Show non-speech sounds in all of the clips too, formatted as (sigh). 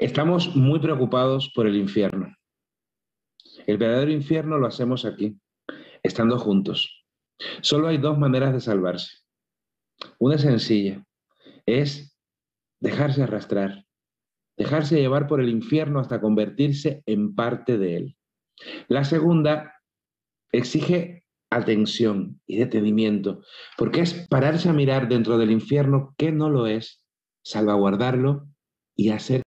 Estamos muy preocupados por el infierno. El verdadero infierno lo hacemos aquí, estando juntos. Solo hay dos maneras de salvarse. Una sencilla, es dejarse arrastrar, dejarse llevar por el infierno hasta convertirse en parte de él. La segunda exige atención y detenimiento, porque es pararse a mirar dentro del infierno que no lo es, salvaguardarlo y hacer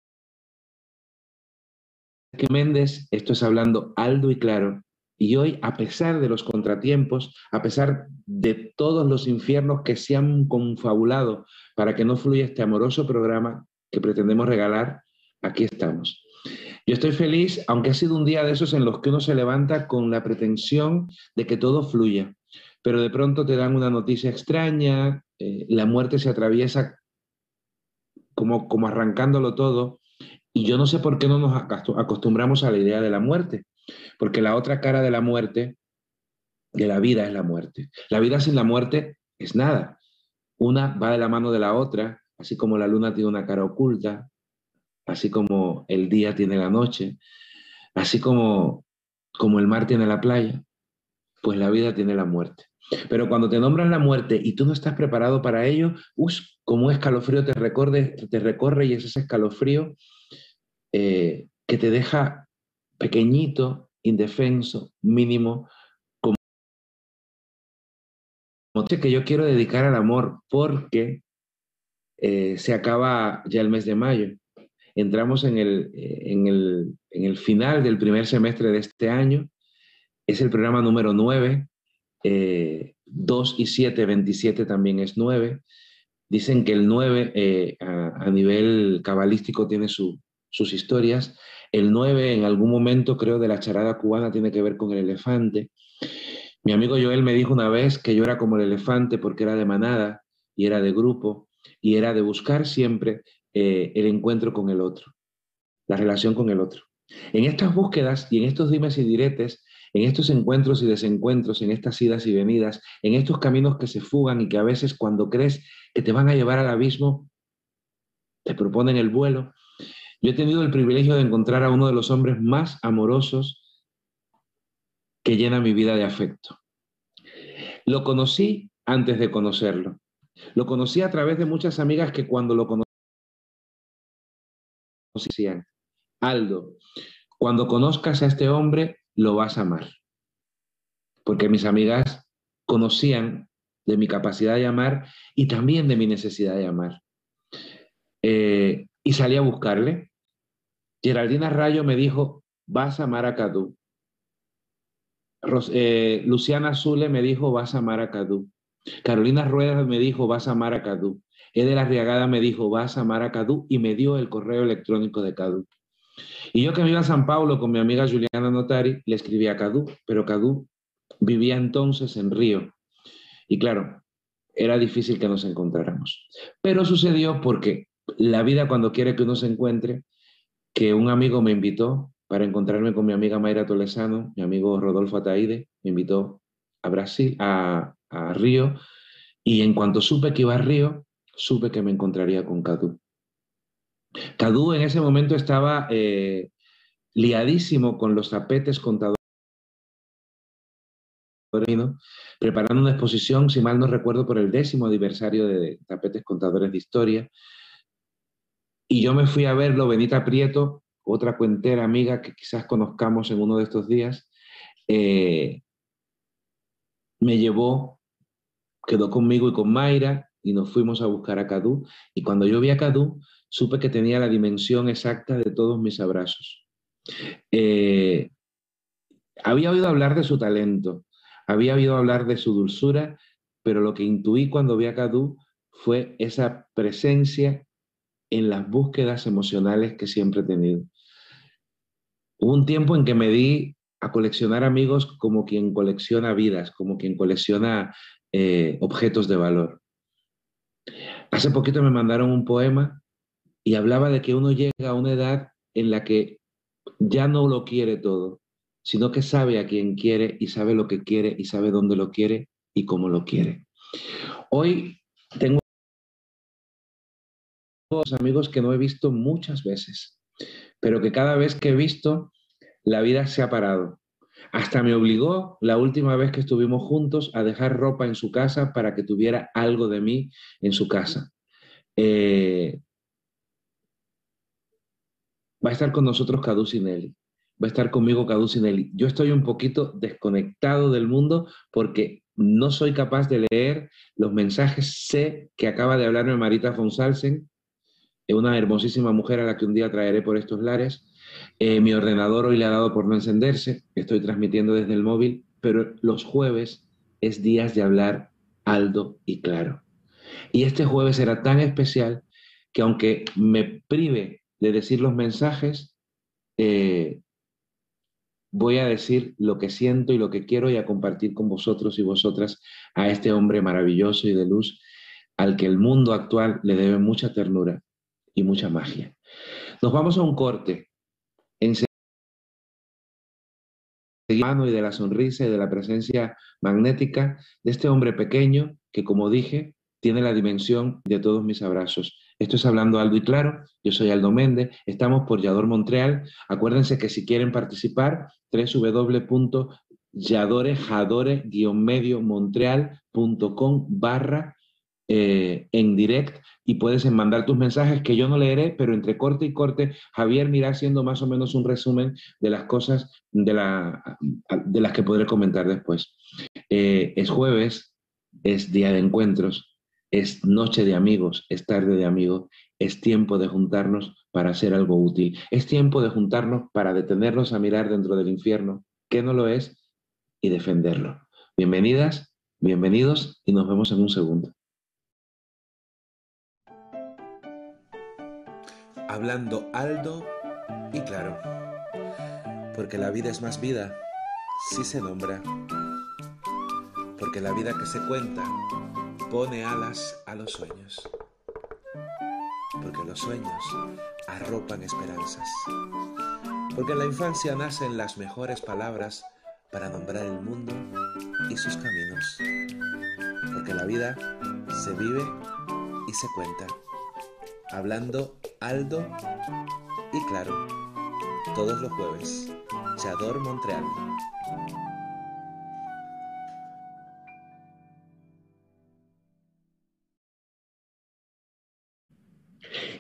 que Méndez, esto es hablando alto y claro, y hoy, a pesar de los contratiempos, a pesar de todos los infiernos que se han confabulado para que no fluya este amoroso programa que pretendemos regalar, aquí estamos. Yo estoy feliz, aunque ha sido un día de esos en los que uno se levanta con la pretensión de que todo fluya, pero de pronto te dan una noticia extraña, eh, la muerte se atraviesa como, como arrancándolo todo, y yo no sé por qué no nos acostumbramos a la idea de la muerte, porque la otra cara de la muerte, de la vida, es la muerte. La vida sin la muerte es nada. Una va de la mano de la otra, así como la luna tiene una cara oculta, así como el día tiene la noche, así como, como el mar tiene la playa, pues la vida tiene la muerte. Pero cuando te nombran la muerte y tú no estás preparado para ello, us, como un escalofrío te, recorre, te recorre y es ese escalofrío eh, que te deja pequeñito, indefenso, mínimo, como que yo quiero dedicar al amor porque eh, se acaba ya el mes de mayo. Entramos en el, eh, en, el, en el, final del primer semestre de este año. Es el programa número 9. 2 y 7, 27 también es 9. Dicen que el 9 a, a, nivel cabalístico tiene su, sus historias. El 9 en algún momento creo de la charada cubana tiene que ver con el elefante. Mi amigo Joel me dijo una vez que yo era como el elefante porque era de manada y era de grupo y era de buscar siempre eh, el encuentro con el otro, la relación con el otro. En estas búsquedas y en estos dimes y diretes, en estos encuentros y desencuentros, en estas idas y venidas, en estos caminos que se fugan y que a veces cuando crees que te van a llevar al abismo, te proponen el vuelo, yo he tenido el privilegio de encontrar a uno de los hombres más amorosos que llena mi vida de afecto. Lo conocí antes de conocerlo. Lo conocí a través de muchas amigas que cuando lo conocían, Aldo, cuando conozcas a este hombre, lo vas a amar. Porque mis amigas conocían de mi capacidad de amar y también de mi necesidad de amar. Eh, y salí a buscarle. Geraldina Rayo me dijo, vas a amar a Cadú. Eh, Luciana Zule me dijo, vas a amar a Cadú. Carolina Ruedas me dijo, vas a amar a Cadú. Edel Arriagada me dijo, vas a amar a Cadú y me dio el correo electrónico de Cadú. Y yo que me iba a San Pablo con mi amiga Juliana Notari, le escribí a Cadú, pero Cadú vivía entonces en Río. Y claro, era difícil que nos encontráramos. Pero sucedió porque la vida cuando quiere que uno se encuentre, que un amigo me invitó para encontrarme con mi amiga Mayra Tolesano, mi amigo Rodolfo Ataide, me invitó a Brasil, a, Río, y en cuanto supe que iba a Río, supe que me encontraría con Cadu. Cadu en ese momento estaba eh, liadísimo con los tapetes contadores, preparando una exposición, si mal no recuerdo, por el décimo aniversario de Tapetes Contadores de Historia, y yo me fui a verlo, Benita Prieto, otra cuentera amiga que quizás conozcamos en uno de estos días, eh, me llevó, quedó conmigo y con Mayra y nos fuimos a buscar a Cadú. Y cuando yo vi a Cadú, supe que tenía la dimensión exacta de todos mis abrazos. Eh, había oído hablar de su talento, había oído hablar de su dulzura, pero lo que intuí cuando vi a Cadú fue esa presencia en las búsquedas emocionales que siempre he tenido. Hubo un tiempo en que me di a coleccionar amigos como quien colecciona vidas, como quien colecciona eh, objetos de valor. Hace poquito me mandaron un poema y hablaba de que uno llega a una edad en la que ya no lo quiere todo, sino que sabe a quién quiere y sabe lo que quiere y sabe dónde lo quiere y cómo lo quiere. Hoy tengo amigos que no he visto muchas veces, pero que cada vez que he visto, la vida se ha parado. Hasta me obligó la última vez que estuvimos juntos a dejar ropa en su casa para que tuviera algo de mí en su casa. Eh, va a estar con nosotros Cadu Sinelli. Va a estar conmigo Cadu Sinelli. Yo estoy un poquito desconectado del mundo porque no soy capaz de leer los mensajes. Sé que acaba de hablarme Marita Fonsalsen, una hermosísima mujer a la que un día traeré por estos lares. Eh, mi ordenador hoy le ha dado por no encenderse, estoy transmitiendo desde el móvil, pero los jueves es días de hablar alto y claro. Y este jueves será tan especial que aunque me prive de decir los mensajes, eh, voy a decir lo que siento y lo que quiero y a compartir con vosotros y vosotras a este hombre maravilloso y de luz al que el mundo actual le debe mucha ternura y mucha magia. Nos vamos a un corte. En mano y de la sonrisa y de la presencia magnética de este hombre pequeño que, como dije, tiene la dimensión de todos mis abrazos. Esto es Hablando Aldo y Claro. Yo soy Aldo Méndez. Estamos por Yador Montreal. Acuérdense que si quieren participar, www.yadore-medio-montreal.com barra eh, en direct y puedes mandar tus mensajes que yo no leeré, pero entre corte y corte, Javier me irá haciendo más o menos un resumen de las cosas de, la, de las que podré comentar después. Eh, es jueves, es día de encuentros, es noche de amigos, es tarde de amigos, es tiempo de juntarnos para hacer algo útil, es tiempo de juntarnos para detenernos a mirar dentro del infierno, que no lo es, y defenderlo. Bienvenidas, bienvenidos y nos vemos en un segundo. Hablando alto y claro. Porque la vida es más vida si se nombra. Porque la vida que se cuenta pone alas a los sueños. Porque los sueños arropan esperanzas. Porque en la infancia nacen las mejores palabras para nombrar el mundo y sus caminos. Porque la vida se vive y se cuenta hablando alto y claro, todos los jueves. Chador Montreal.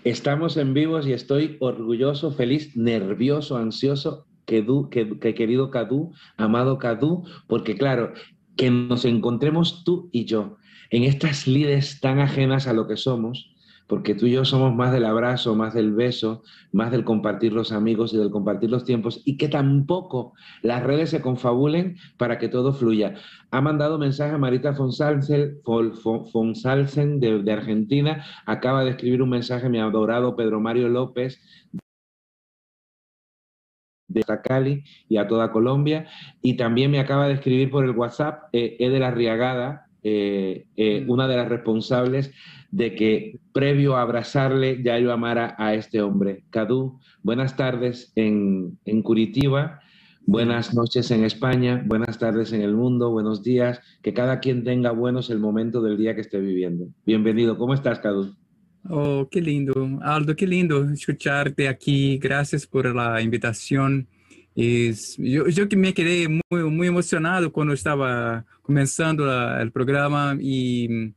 Estamos en vivos y estoy orgulloso, feliz, nervioso, ansioso, que, que, querido Cadu, amado Cadu, porque claro, que nos encontremos tú y yo en estas lides tan ajenas a lo que somos, porque tú y yo somos más del abrazo, más del beso, más del compartir los amigos y del compartir los tiempos, y que tampoco las redes se confabulen para que todo fluya. Ha mandado mensaje a Marita Fonsalsen, Fonsalsen de, de Argentina, acaba de escribir un mensaje mi adorado Pedro Mario López de Cali y a toda Colombia, y también me acaba de escribir por el WhatsApp eh, la Riagada, eh, eh, una de las responsables de que previo a abrazarle ya yo amara a este hombre. Cadu, buenas tardes en, en Curitiba, buenas noches en España, buenas tardes en el mundo, buenos días, que cada quien tenga buenos el momento del día que esté viviendo. Bienvenido, ¿cómo estás, Cadu? Oh, qué lindo. Aldo, qué lindo escucharte aquí. Gracias por la invitación. Yo, yo que me quedé muy, muy emocionado cuando estaba comenzando la, el programa y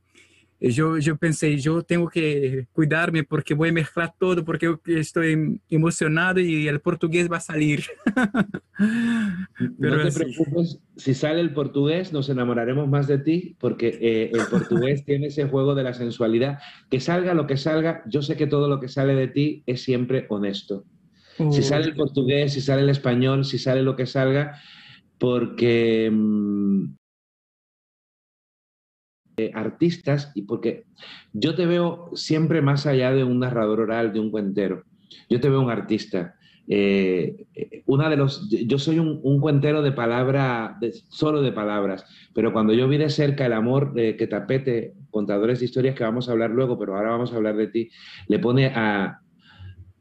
yo, yo pensé, yo tengo que cuidarme porque voy a mezclar todo, porque estoy emocionado y el portugués va a salir. (laughs) Pero no te preocupes, si sale el portugués nos enamoraremos más de ti porque eh, el portugués (laughs) tiene ese juego de la sensualidad. Que salga lo que salga, yo sé que todo lo que sale de ti es siempre honesto si sale el portugués, si sale el español, si sale lo que salga, porque mm, eh, artistas, y porque yo te veo siempre más allá de un narrador oral, de un cuentero. Yo te veo un artista. Eh, una de los, yo soy un, cuentero de palabra, solo de palabras, pero cuando yo vi de cerca el amor que tapete, contadores de historias que vamos a hablar luego, pero ahora vamos a hablar de ti, le pone a,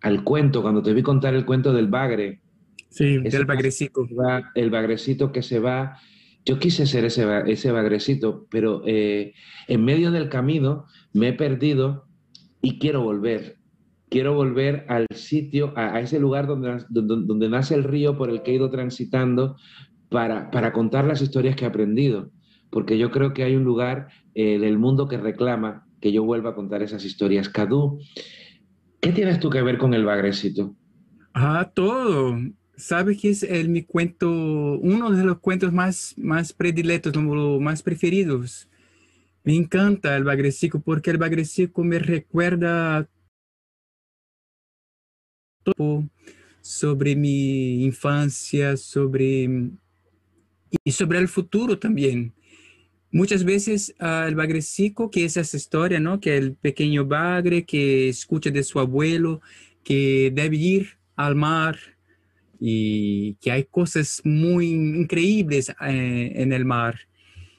al cuento, cuando te vi contar el cuento del bagre. Sí, del bagrecito. El bagrecito que se va. Yo quise ser ese, ese bagrecito, pero eh, en medio del camino me he perdido y quiero volver quiero volver al sitio, a, ese lugar donde, donde, nace el río por el que he ido transitando para, para, contar las historias que he aprendido, porque yo creo que hay un lugar eh, del mundo que reclama que yo vuelva a contar esas historias. Cadu, ¿qué tienes tú que ver con el bagrecito? Ah, todo. Sabes que es el, mi cuento, uno de los cuentos más, más predilectos, más preferidos. Me encanta el bagrecico porque el bagrecico me recuerda sobre mi infancia, sobre y sobre el futuro también. Muchas veces uh, el bagrecico, que es esa historia, ¿no? Que el pequeño bagre que escucha de su abuelo que debe ir al mar y que hay cosas muy increíbles eh, en el mar.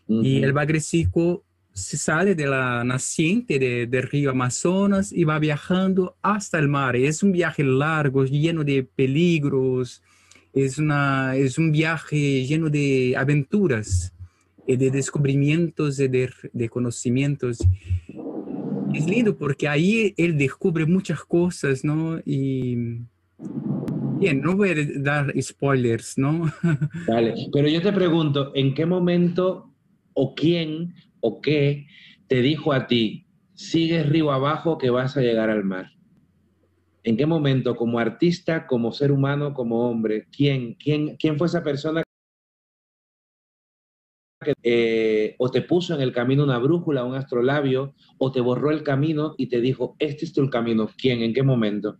Uh -huh. Y el bagrecico se sale de la naciente de, del río Amazonas y va viajando hasta el mar. Es un viaje largo, lleno de peligros, es, una, es un viaje lleno de aventuras, de descubrimientos, de, de conocimientos. Es lindo porque ahí él descubre muchas cosas, ¿no? Y Bien, no voy a dar spoilers, ¿no? (laughs) Vale, pero yo te pregunto, ¿en qué momento o quién o qué te dijo a ti, sigue río abajo que vas a llegar al mar? ¿En qué momento, como artista, como ser humano, como hombre, quién, quién, quién fue esa persona que eh, o te puso en el camino una brújula, un astrolabio, o te borró el camino y te dijo, este es tu camino? ¿Quién? ¿En qué momento?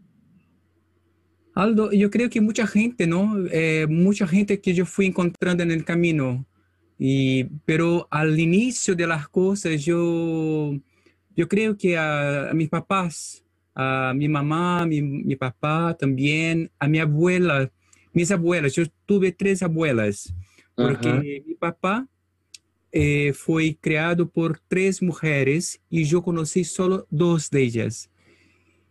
Aldo, yo creo que mucha gente, ¿no? Eh, mucha gente que yo fui encontrando en el camino. Y, pero al inicio de las cosas, yo, yo creo que a, a mis papás, a mi mamá, mi, mi, papá también, a mi abuela, mis abuelas, yo tuve tres abuelas, porque mi papá eh, fue criado por tres mujeres y yo conocí solo dos de ellas.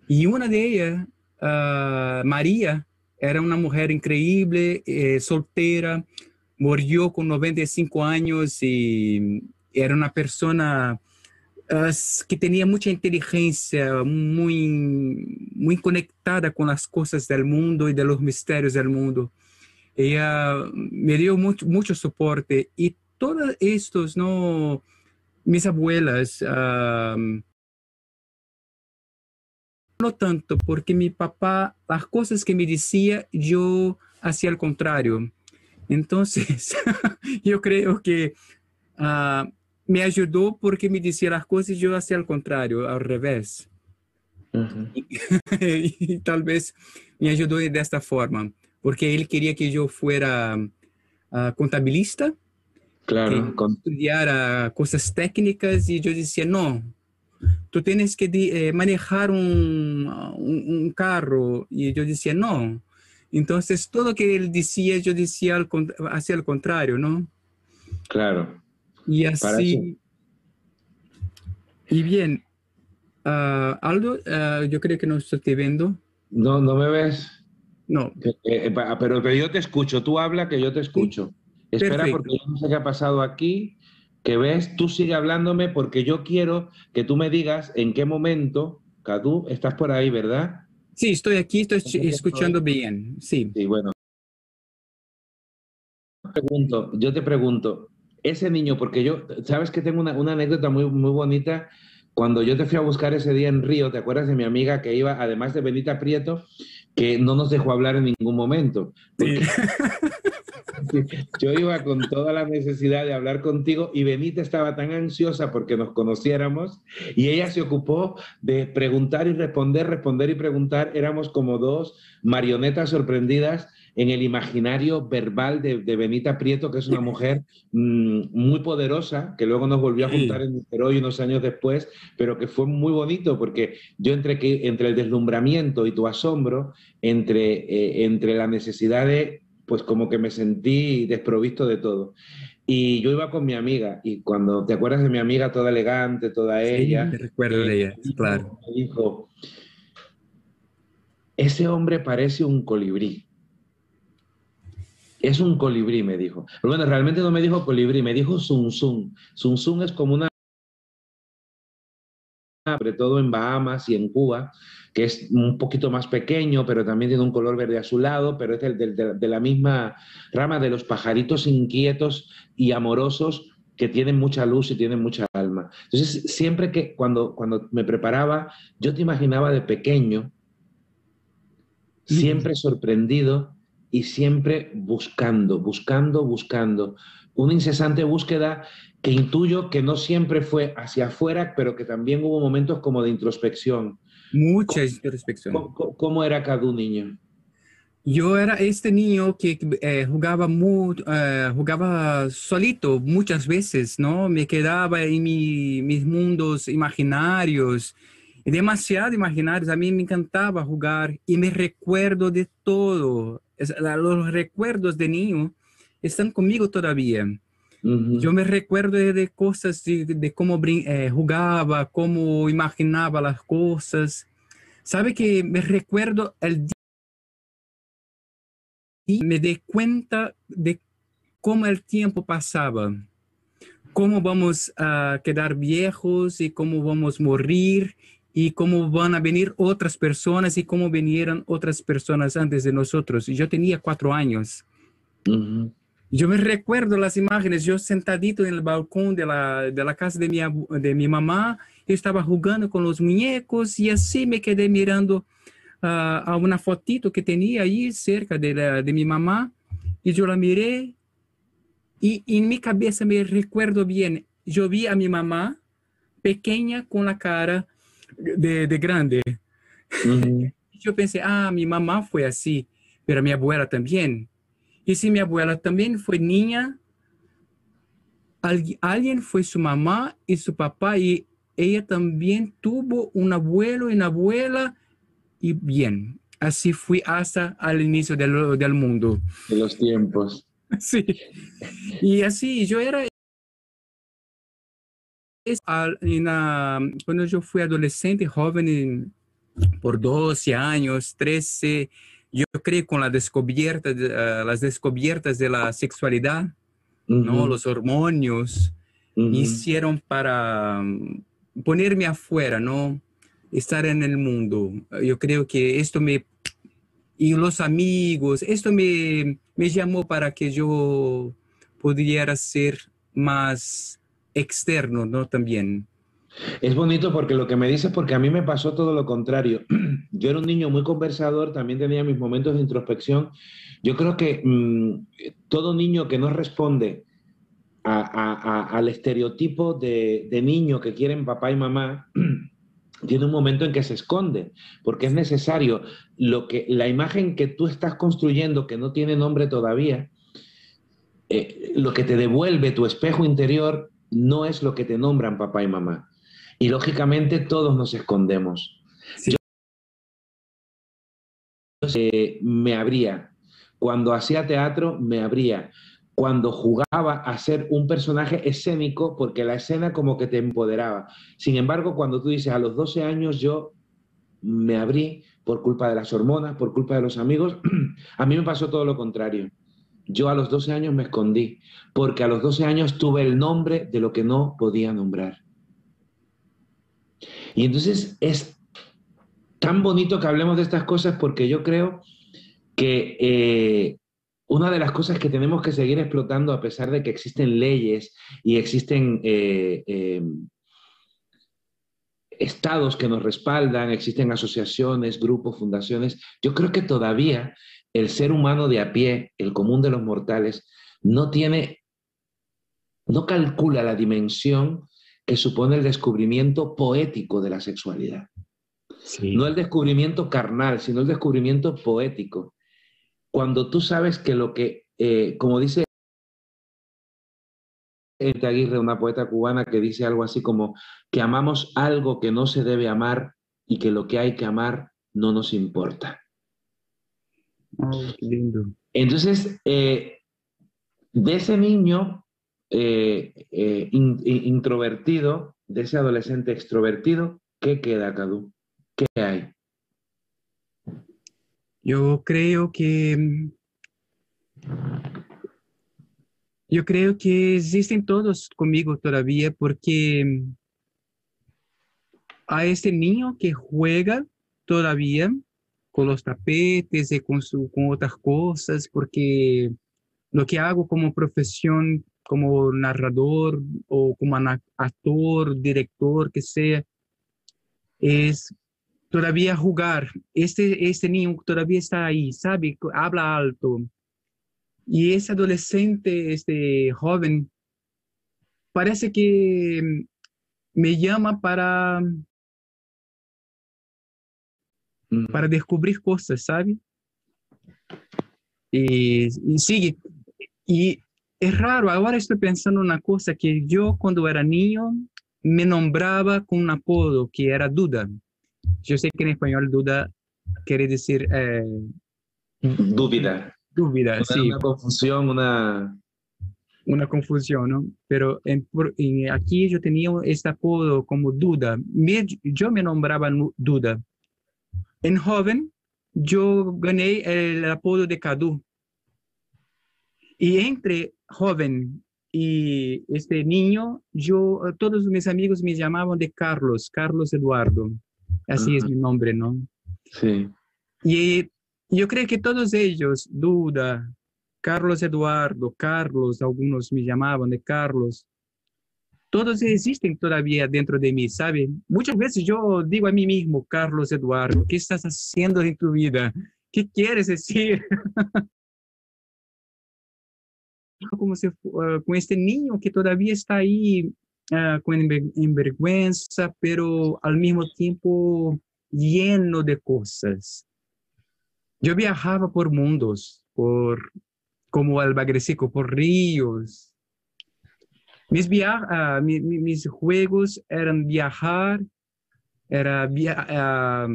Y una de ellas, uh, María, era una mujer increíble, eh, soltera, murió con 95 años y era una persona uh, que tenía mucha inteligencia, muy, muy conectada con las cosas del mundo y de los misterios del mundo. Ella me dio mucho, mucho soporte y todos estos, ¿no? Mis abuelas, no tanto, porque mi papá, las cosas que me decía, yo hacía al contrario. Entonces, (laughs) yo creo que uh, me ayudó porque me decía las cosas y yo hacía al contrario, al revés. Uh -huh. y, y, tal vez me ayudó de esta forma, porque él quería que yo fuera uh, contabilista, claro, que con... estudiara cosas técnicas y yo decía, no, tú tienes que eh, manejar un, un, un carro. Y yo decía, no, entonces, todo lo que él decía, yo decía al, hacia el contrario, ¿no? Claro. Y así. Y bien, uh, Aldo, uh, yo creo que no estoy viendo. No, no me ves. No. Eh, eh, pero, pero, yo te escucho. Tú habla que yo te escucho. Sí. Espera, Perfecto. porque yo no sé qué ha pasado aquí. Que ves, tú sigue hablándome porque yo quiero que tú me digas en qué momento, Cadu, estás por ahí, ¿verdad? Sí, estoy aquí, estoy escuchando bien. Sí. Sí, bueno. Pregunto, yo te pregunto, ese niño, porque yo, sabes que tengo una, una, anécdota muy, muy bonita. Cuando yo te fui a buscar ese día en Río, ¿te acuerdas de mi amiga que iba, además de Benita Prieto, que no nos dejó hablar en ningún momento? Sí. (laughs) (laughs) yo iba con toda la necesidad de hablar contigo y Benita estaba tan ansiosa porque nos conociéramos y ella se ocupó de preguntar y responder, responder y preguntar. Éramos como dos marionetas sorprendidas en el imaginario verbal de, Benita Prieto, que es una (laughs) mujer mm, muy poderosa, que luego nos volvió a juntar en Niterói unos años después, pero que fue muy bonito porque yo entre, que, entre el deslumbramiento y tu asombro, entre, eh, entre la necesidad de, pues como que me sentí desprovisto de todo. Y yo iba con mi amiga, y cuando te acuerdas de mi amiga toda elegante, toda ella. Me recuerdo de ella, claro. Me dijo, ese hombre parece un colibrí. Es un colibrí, me dijo. Pero bueno, realmente no me dijo colibrí, me dijo zum zum. es como una sobre todo en Bahamas y en Cuba, que es un poquito más pequeño, pero también tiene un color verde azulado, pero es de, la misma rama de los pajaritos inquietos y amorosos que tienen mucha luz y tienen mucha alma. Entonces, siempre que cuando, cuando me preparaba, yo te imaginaba de pequeño, siempre sorprendido y siempre buscando, buscando, buscando. Una incesante búsqueda que intuyo que no siempre fue hacia afuera, pero que también hubo momentos como de introspección. Mucha introspección. ¿Cómo, era cada un niño? Yo era este niño que eh, jugaba, muy, eh, jugaba solito muchas veces, ¿no? Me quedaba en mis mundos imaginarios, demasiado imaginarios. A mí me encantaba jugar y me recuerdo de todo. Los recuerdos de niño están conmigo todavía. Yo me recuerdo de, cosas, de, cómo eh, jugaba, cómo imaginaba las cosas. ¿Sabe que me recuerdo el día y me di cuenta de cómo el tiempo pasaba, cómo vamos a quedar viejos y cómo vamos a morir y cómo van a venir otras personas y cómo vinieron otras personas antes de nosotros. Yo tenía cuatro años. Yo me recuerdo las imágenes, yo sentadito en el balcón de la, de la casa de mi, de mi mamá, yo estaba jugando con los muñecos y así me quedé mirando uh, a una fotito que tenía ahí cerca de, la, de mi mamá y yo la miré y, y en mi cabeza me recuerdo bien, yo vi a mi mamá pequeña con la cara de, de grande. (laughs) yo pensé, ah, mi mamá fue así, pero mi abuela también. Y si mi abuela también fue niña, alguien fue su mamá y su papá y ella también tuvo un abuelo y una abuela y bien, así fui hasta al inicio del, del mundo. De los tiempos. (laughs) Sí. Y así yo era cuando yo fui adolescente, joven, por 12 años, 13, yo creo con la descubierta, uh, las descubiertas de la sexualidad, ¿no? Los hormonios hicieron para um, ponerme afuera, ¿no? Estar en el mundo. Yo creo que esto me... Y los amigos, esto me, me llamó para que yo pudiera ser más externo, ¿no? También. Es bonito porque lo que me dices, porque a mí me pasó todo lo contrario. (clears throat) Yo era un niño muy conversador, también tenía mis momentos de introspección. Yo creo que mm, todo niño que no responde al estereotipo de, niño que quieren papá y mamá, (clears throat) tiene un momento en que se esconde, porque es necesario lo que la imagen que tú estás construyendo, que no tiene nombre todavía, eh, lo que te devuelve tu espejo interior no es lo que te nombran papá y mamá. Y lógicamente todos nos escondemos. Yo eh, me abría. Cuando hacía teatro, me abría. Cuando jugaba a ser un personaje escénico, porque la escena como que te empoderaba. Sin embargo, cuando tú dices a los 12 años yo me abrí por culpa de las hormonas, por culpa de los amigos, (clears throat) a mí me pasó todo lo contrario. Yo a los 12 años me escondí, porque a los 12 años tuve el nombre de lo que no podía nombrar. Y entonces es tan bonito que hablemos de estas cosas porque yo creo que eh, una de las cosas que tenemos que seguir explotando a pesar de que existen leyes y existen eh, eh, estados que nos respaldan, existen asociaciones, grupos, fundaciones, yo creo que todavía el ser humano de a pie, el común de los mortales, no tiene, no calcula la dimensión que supone el descubrimiento poético de la sexualidad. No el descubrimiento carnal, sino el descubrimiento poético. cuando tú sabes que lo que, eh, como dice Aguirre, una poeta cubana que dice algo así como que amamos algo que no se debe amar y que lo que hay que amar no nos importa. Qué lindo. Entonces, eh, de ese niño eh, eh, in- in- introvertido, de ese adolescente extrovertido, ¿qué queda, Cadu? ¿Qué hay? Yo creo que yo creo que existen todos conmigo todavía porque mm, a este niño que juega todavía con los tapetes y con, su, con otras cosas, porque lo que hago como profesión, como narrador o como actor, director, que sea, es todavía jugar. Este, este niño todavía está ahí, ¿sabe? Habla alto. Y ese adolescente, este joven, parece que me llama para, Mm, para descubrir cosas, ¿sabe? Y, y sigue. Y es raro, ahora estoy pensando una cosa, que yo cuando era niño me nombraba con un apodo que era Duda. Yo sé que en español Duda quiere decir eh, Dúvida. dúvida, Una, sí, una confusión, una... una confusión, ¿no? Pero en, por- en- aquí yo tenía este apodo como Duda. Me- yo me nombraba Nu- Duda. En joven, yo gané el apodo de Cadu. Y entre joven y este niño, yo, todos mis amigos me llamaban de Carlos, Carlos Eduardo. Así es mi nombre, ¿no? Sí. Y yo creo que todos ellos, Duda, Carlos Eduardo, Carlos, algunos me llamaban de Carlos, todos existen todavía dentro de mí, ¿sabe? Muchas veces yo digo a mí mismo, Carlos Eduardo, ¿qué estás haciendo en tu vida? ¿Qué quieres decir? (laughs) Como ah, con este niño que todavía está ahí ah, con enver- envergüenza, pero al mismo tiempo lleno de cosas. Yo viajaba por mundos, por como Albagrecico, por ríos. Mis, via- ah, mi- mi- mis juegos eran viajar, era via- ah,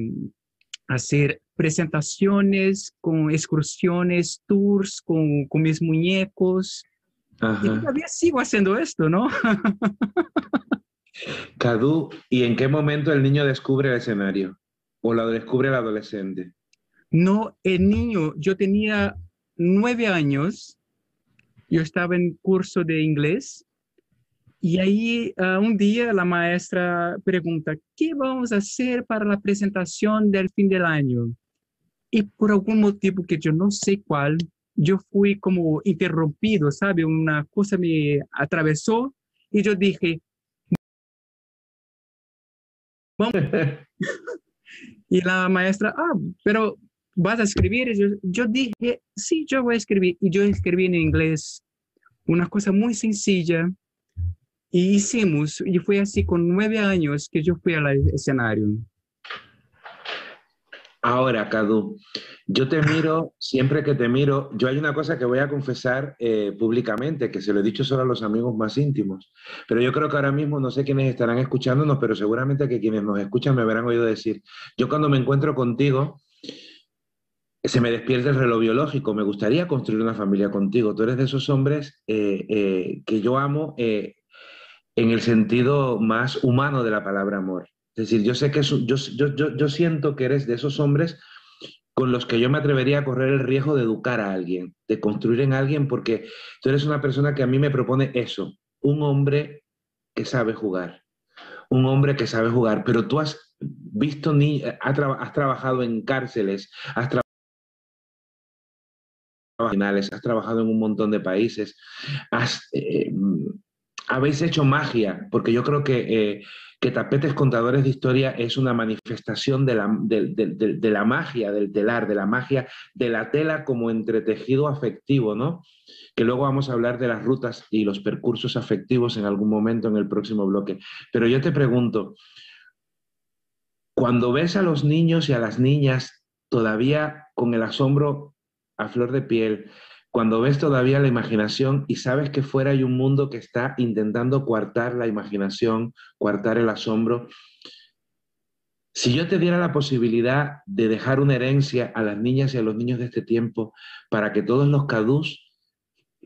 hacer presentaciones con excursiones, tours con, con mis muñecos. Y Ajá. todavía sigo haciendo esto, ¿no? (laughs) Cadu, ¿y en qué momento el niño descubre el escenario? ¿O lo descubre el adolescente? No, el niño, yo tenía nueve años, yo estaba en curso de inglés y ahí ah, un día la maestra pregunta, ¿qué vamos a hacer para la presentación del fin del año? Y por algún motivo que yo no sé cuál, yo fui como interrumpido, ¿sabe? Una cosa me atravesó y yo dije, (laughs) Y la maestra, ah, pero vas a escribir. Yo, yo dije, sí, yo voy a escribir. Y yo escribí en inglés una cosa muy sencilla. Y hicimos, y fue así con nueve años que yo fui al escenario. Ahora, Cadu, yo te (laughs) miro, siempre que te miro, yo hay una cosa que voy a confesar eh, públicamente, que se lo he dicho solo a los amigos más íntimos, pero yo creo que ahora mismo no sé quiénes estarán escuchándonos, pero seguramente que quienes nos escuchan me habrán oído decir, yo cuando me encuentro contigo, se me despierta el reloj biológico, me gustaría construir una familia contigo, tú eres de esos hombres eh, eh, que yo amo eh, en el sentido más humano de la palabra amor. Es decir, yo sé que yo, yo, yo, siento que eres de esos hombres con los que yo me atrevería a correr el riesgo de educar a alguien, de construir en alguien, porque tú eres una persona que a mí me propone eso, un hombre que sabe jugar, un hombre que sabe jugar, pero tú has visto, ni, has, traba- has trabajado en cárceles, has trabajado has trabajado en un montón de países, has, eh, habéis hecho magia, porque yo creo que, eh, que Tapetes Contadores de Historia es una manifestación de la, de, de- la magia del telar, de la magia de la tela como entretejido afectivo, ¿no? Que luego vamos a hablar de las rutas y los percursos afectivos en algún momento en el próximo bloque. Pero yo te pregunto, cuando ves a los niños y a las niñas todavía con el asombro a flor de piel, cuando ves todavía la imaginación y sabes que fuera hay un mundo que está intentando coartar la imaginación, coartar el asombro. Si yo te diera la posibilidad de dejar una herencia a las niñas y a los niños de este tiempo para que todos los cadús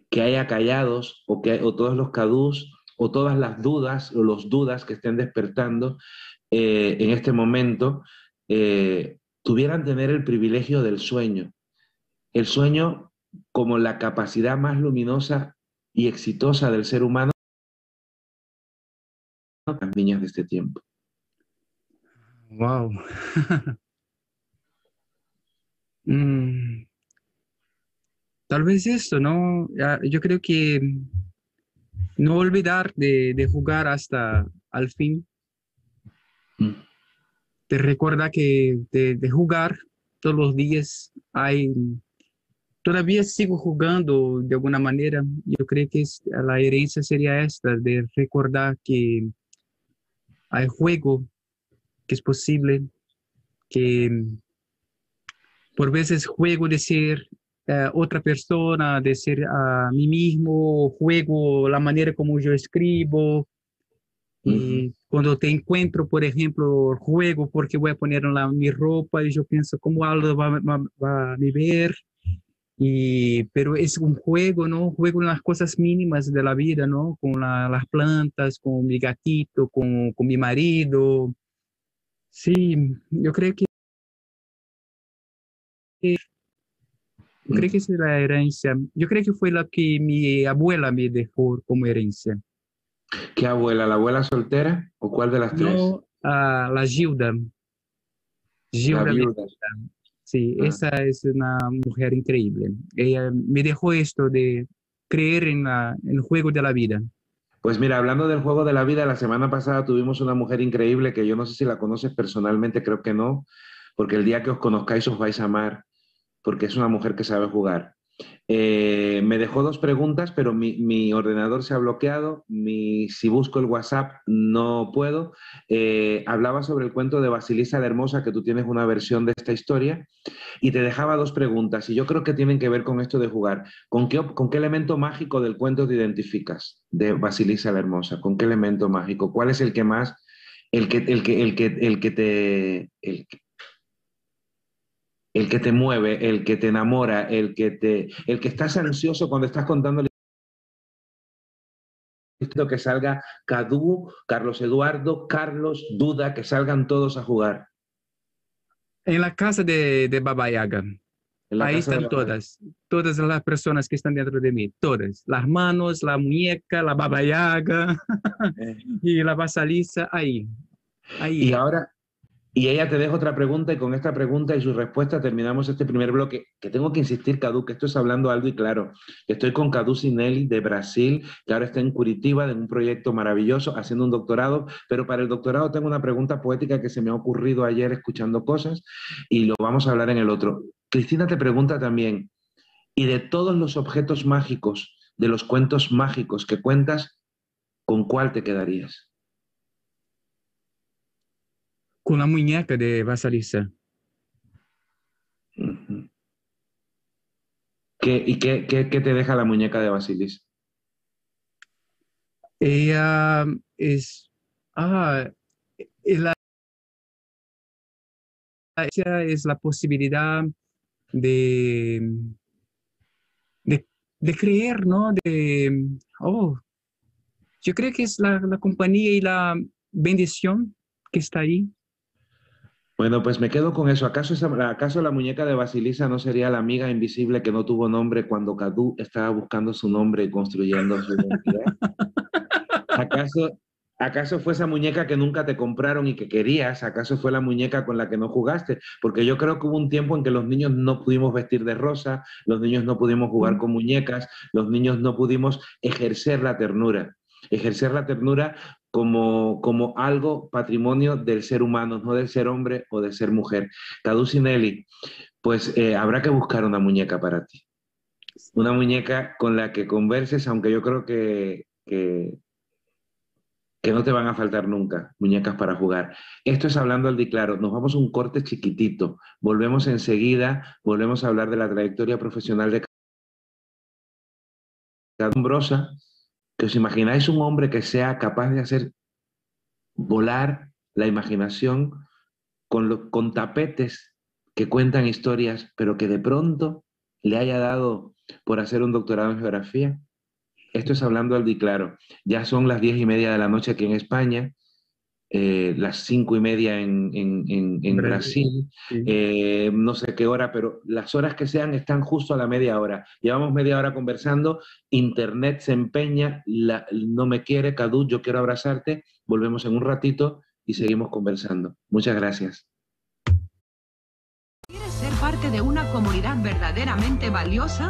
que haya callados o, que, o todos los cadús o todas las dudas o los dudas que estén despertando eh, en este momento eh, tuvieran tener el privilegio del sueño. El sueño como la capacidad más luminosa y exitosa del ser humano las niñas de este tiempo. Wow. (laughs) Mm. Tal vez eso, ¿no? Yo creo que no olvidar de, jugar hasta al fin. Mm. Te recuerda que de, jugar todos los días hay... Todavía sigo jugando de alguna manera. Yo creo que la herencia sería esta, de recordar que hay juego, que es posible, que por veces juego de ser eh, otra persona, de ser a mí mismo, juego la manera como yo escribo. Y cuando te encuentro, por ejemplo, juego porque voy a poner la, mi ropa y yo pienso cómo algo va, va, a ver. Y, pero es un juego, ¿no? Juego en las cosas mínimas de la vida, ¿no? Con las plantas, con mi gatito, con, con mi marido. Sí, yo creo que yo creo que es la herencia. Yo creo que fue la que mi abuela me dejó como herencia. ¿Qué abuela? ¿La abuela soltera o cuál de las tres? No, la Gilda. Gilda. Sí, ah. esa es una mujer increíble. Ella me dejó esto de creer en, la, en el juego de la vida. Pues mira, hablando del juego de la vida, la semana pasada tuvimos una mujer increíble que yo no sé si la conoces personalmente, creo que no, porque el día que os conozcáis os vais a amar porque es una mujer que sabe jugar. Eh, me dejó dos preguntas, pero mi, ordenador se ha bloqueado. si busco el WhatsApp, no puedo. Eh, hablaba sobre el cuento de Basilisa la Hermosa, que tú tienes una versión de esta historia, y te dejaba dos preguntas, y yo creo que tienen que ver con esto de jugar. ¿Con qué, elemento mágico del cuento te identificas de Basilisa la Hermosa? ¿Con qué elemento mágico? ¿Cuál es el que más, el que, el que, el que, el que te, que te mueve, el que te enamora, el que te, el que estás ansioso cuando estás contando que salga Cadu, Carlos Eduardo, Carlos, Duda, que salgan todos a jugar. En la casa de, de Baba Yaga. Ahí están todas, todas las personas que están dentro de mí, todas. Las manos, la muñeca, la Baba Yaga eh. (laughs) y la basaliza, ahí. ahí. Y ahora, y ella te deja otra pregunta y con esta pregunta y su respuesta terminamos este primer bloque. Que tengo que insistir, Cadu, que esto es hablando algo y claro. Estoy con Cadu Sinelli de Brasil, que ahora está en Curitiba en un proyecto maravilloso, haciendo un doctorado. Pero para el doctorado tengo una pregunta poética que se me ha ocurrido ayer escuchando cosas y lo vamos a hablar en el otro. Cristina te pregunta también, ¿y de todos los objetos mágicos, de los cuentos mágicos que cuentas, con cuál te quedarías? Con la muñeca de Basilisa. ¿Y qué, te deja la muñeca de Basilisa? Ella es, ah, la, ella es la posibilidad de, de, creer, ¿no? De, oh, yo creo que es la, la compañía y la bendición que está ahí. Bueno, pues me quedo con eso. ¿Acaso, ¿Acaso la muñeca de Basilisa no sería la amiga invisible que no tuvo nombre cuando Cadu estaba buscando su nombre y construyendo su identidad? (laughs) ¿Acaso, ¿Acaso fue esa muñeca que nunca te compraron y que querías? ¿Acaso fue la muñeca con la que no jugaste? Porque yo creo que hubo un tiempo en que los niños no pudimos vestir de rosa, los niños no pudimos jugar con muñecas, los niños no pudimos ejercer la ternura. Ejercer la ternura como, como algo patrimonio del ser humano, no del ser hombre o del ser mujer. Caducinelli, pues eh, habrá que buscar una muñeca para ti. Una muñeca con la que converses, aunque yo creo que, que, que no te van a faltar nunca, muñecas para jugar. Esto es hablando al claro. Nos vamos a un corte chiquitito. Volvemos enseguida, volvemos a hablar de la trayectoria profesional de Brosa, os imagináis un hombre que sea capaz de hacer volar la imaginación con, con tapetes que cuentan historias, pero que de pronto le haya dado por hacer un doctorado en geografía. Esto es hablando al claro. Ya son las diez y media de la noche aquí en España, eh, las cinco y media en, Brasil, eh, no sé qué hora, pero las horas que sean están justo a la media hora. Llevamos media hora conversando, Internet se empeña, no me quiere, Cadu, yo quiero abrazarte, volvemos en un ratito y seguimos conversando. Muchas gracias. ¿Quieres ser parte de una comunidad verdaderamente valiosa?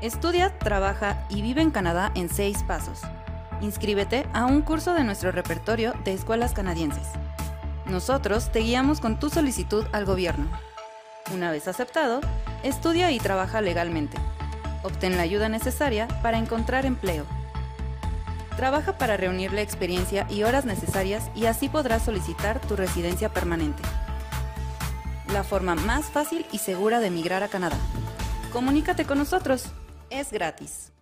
Estudia, trabaja y vive en Canadá en seis pasos. Inscríbete a un curso de nuestro repertorio de escuelas canadienses. Nosotros te guiamos con tu solicitud al gobierno. Una vez aceptado, estudia y trabaja legalmente. Obtén la ayuda necesaria para encontrar empleo. Trabaja para reunir la experiencia y horas necesarias y así podrás solicitar tu residencia permanente. La forma más fácil y segura de emigrar a Canadá. Comunícate con nosotros es gratis.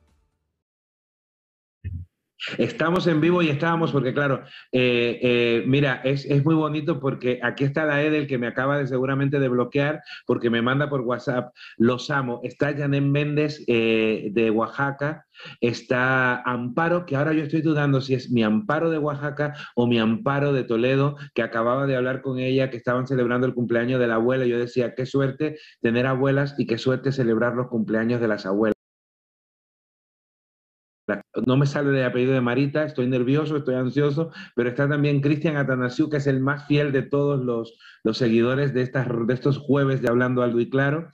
Estamos en vivo y estábamos porque, claro, eh, eh, mira, es, muy bonito porque aquí está la Edel que me acaba de seguramente de bloquear porque me manda por WhatsApp, los amo. Está Janet Méndez eh, de Oaxaca, está Amparo, que ahora yo estoy dudando si es mi Amparo de Oaxaca o mi Amparo de Toledo, que acababa de hablar con ella, que estaban celebrando el cumpleaños de la abuela. Yo decía, qué suerte tener abuelas y qué suerte celebrar los cumpleaños de las abuelas. No me sale de apellido de Marita, estoy nervioso, estoy ansioso, pero está también Cristian Atanasiu, que es el más fiel de todos los, los seguidores de, estas, de estos jueves de Hablando Algo y Claro.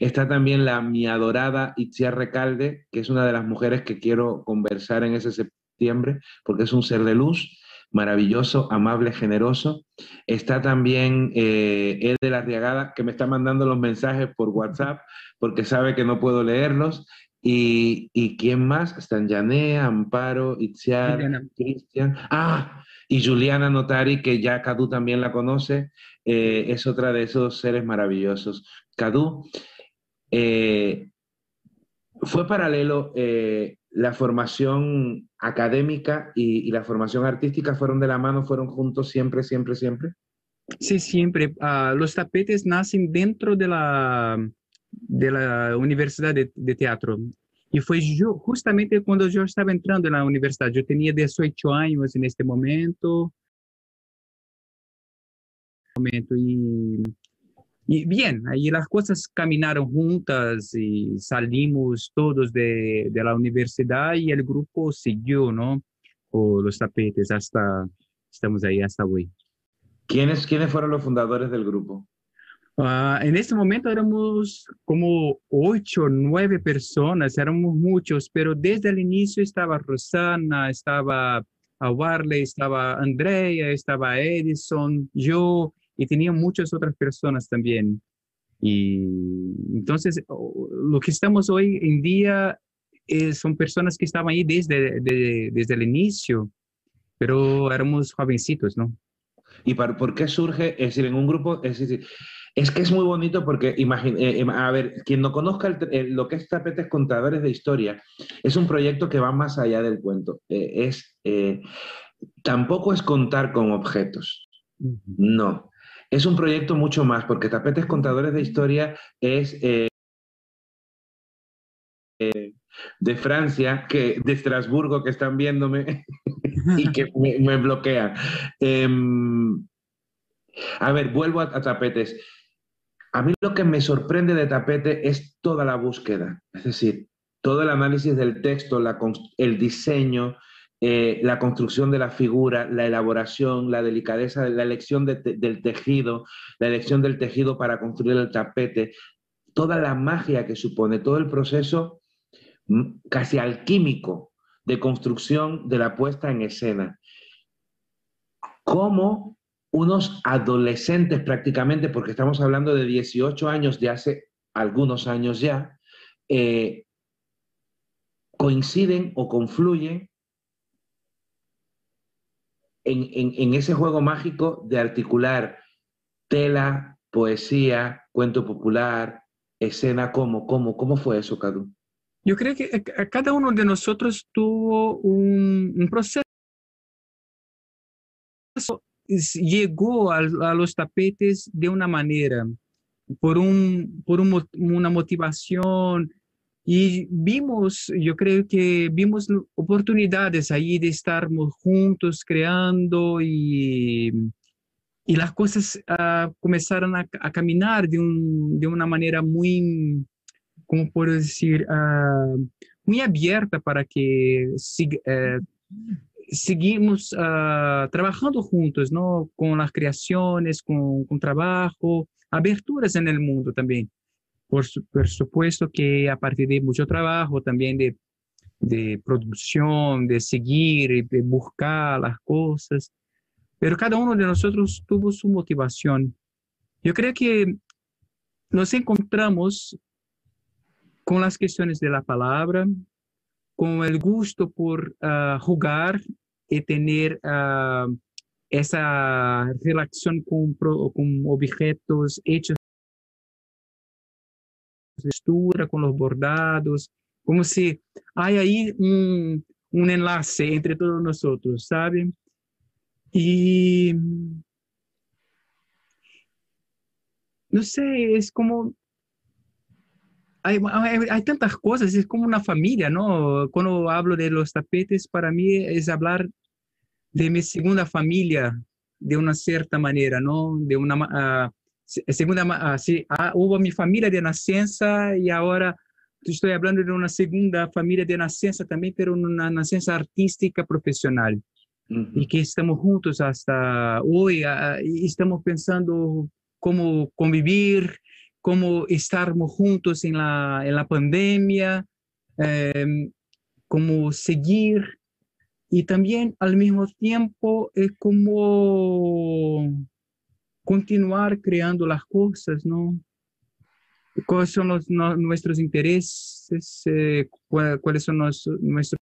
Está también la mi adorada Itziar Recalde, que es una de las mujeres que quiero conversar en ese septiembre, porque es un ser de luz maravilloso, amable, generoso. Está también eh, Ed de la Riagada, que me está mandando los mensajes por WhatsApp porque sabe que no puedo leerlos. ¿Y, y quién más? Están Yané, Amparo, Itziar, Cristian. Ah, y Juliana Notari, que ya Cadu también la conoce, eh, es otra de esos seres maravillosos. Cadu, eh, fue paralelo eh, la formación académica y, la formación artística, fueron de la mano, fueron juntos siempre, siempre, siempre. Sí, siempre. Ah, los tapetes nacen dentro de la de la Universidad de, Teatro. Y fue yo, justamente cuando yo estaba entrando en la universidad, yo tenía 18 años en este momento. Y, y bien, ahí las cosas caminaron juntas y salimos todos de, de la universidad y el grupo siguió, ¿no? Con los tapetes hasta, estamos ahí hasta hoy. ¿Quiénes, ¿Quiénes fueron los fundadores del grupo? Uh, en este momento éramos como ocho, nueve personas, éramos muchos, pero desde el inicio estaba Rosana, estaba Warley, estaba Andrea, estaba Edison, yo, y tenía muchas otras personas también. Y entonces, lo que estamos hoy en día es, son personas que estaban ahí desde, desde el inicio, pero éramos jovencitos, ¿no? ¿Y por qué surge? Es decir, en un grupo, es decir, es que es muy bonito porque, eh, em, a ver, quien no conozca lo que es Tapetes Contadores de Historia, es un proyecto que va más allá del cuento. Eh, es, eh, tampoco es contar con objetos, no. Es un proyecto mucho más, porque Tapetes Contadores de Historia es de Francia, que, de Estrasburgo, que están viéndome (laughs) y que me, bloquean. Em, a ver, vuelvo a tapetes. A mí lo que me sorprende de Tapete es toda la búsqueda, es decir, todo el análisis del texto, el diseño, eh, la construcción de la figura, la elaboración, la delicadeza, la elección del tejido, la elección del tejido para construir el tapete, toda la magia que supone, todo el proceso mm, casi alquímico de construcción de la puesta en escena. Como unos adolescentes prácticamente, porque estamos hablando de 18 años de hace algunos años ya, eh, coinciden o confluyen en, ese juego mágico de articular tela, poesía, cuento popular, escena, ¿cómo, cómo, cómo fue eso, Cadu? Yo creo que cada uno de nosotros tuvo un, proceso, llegó a, los tapetes de una manera, por, un, por una motivación, y vimos, yo creo que vimos oportunidades ahí de estar juntos creando y, y las cosas uh, comenzaron a, a caminar de, un, de, una manera muy, ¿cómo puedo decir? Uh, muy abierta para que sig uh, seguimos trabajando juntos, ¿no? Con las creaciones, con, con trabajo, aberturas en el mundo también. Por, supuesto que a partir de mucho trabajo también de, de producción, de seguir, de buscar las cosas, pero cada uno de nosotros tuvo su motivación. Yo creo que nos encontramos con las cuestiones de la palabra, con el gusto por ah, jugar y tener uh, esa relación con, con objetos hechos textura, con los bordados, como si hay ahí un, un enlace entre todos nosotros, ¿saben? Y no sé, es como hay, hay, tantas cosas, es como una familia, ¿no? Cuando hablo de los tapetes, para mí es hablar de mi segunda familia de una cierta manera, ¿no? De una, uh, segunda, así, ah, hubo mi familia de nacencia y ahora estoy hablando de una segunda familia de nacencia también, pero una nacencia artística profesional. Y que estamos juntos hasta hoy y estamos pensando cómo convivir, cómo estar juntos en la, en la pandemia, em, cómo seguir y también al mismo tiempo es como continuar creando las cosas, ¿no? ¿Cuáles son nuestros intereses? Eh, ¿Cuáles son nuestros...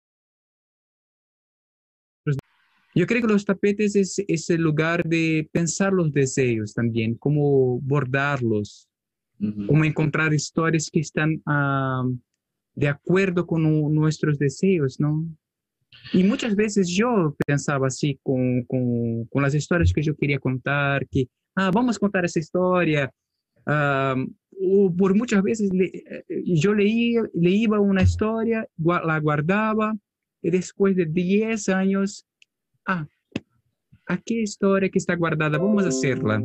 Yo creo que los tapetes es, es, el lugar de pensar los deseos también, cómo bordarlos, cómo encontrar historias que están ah, de acuerdo con nuestros deseos, ¿no? Y muchas veces yo pensaba así con, las historias que yo quería contar, que ah, vamos a contar esa historia. por muchas veces eh, yo leía, leía una historia, la guardaba y después de 10 años, ah, aquí historia que está guardada, vamos a hacerla.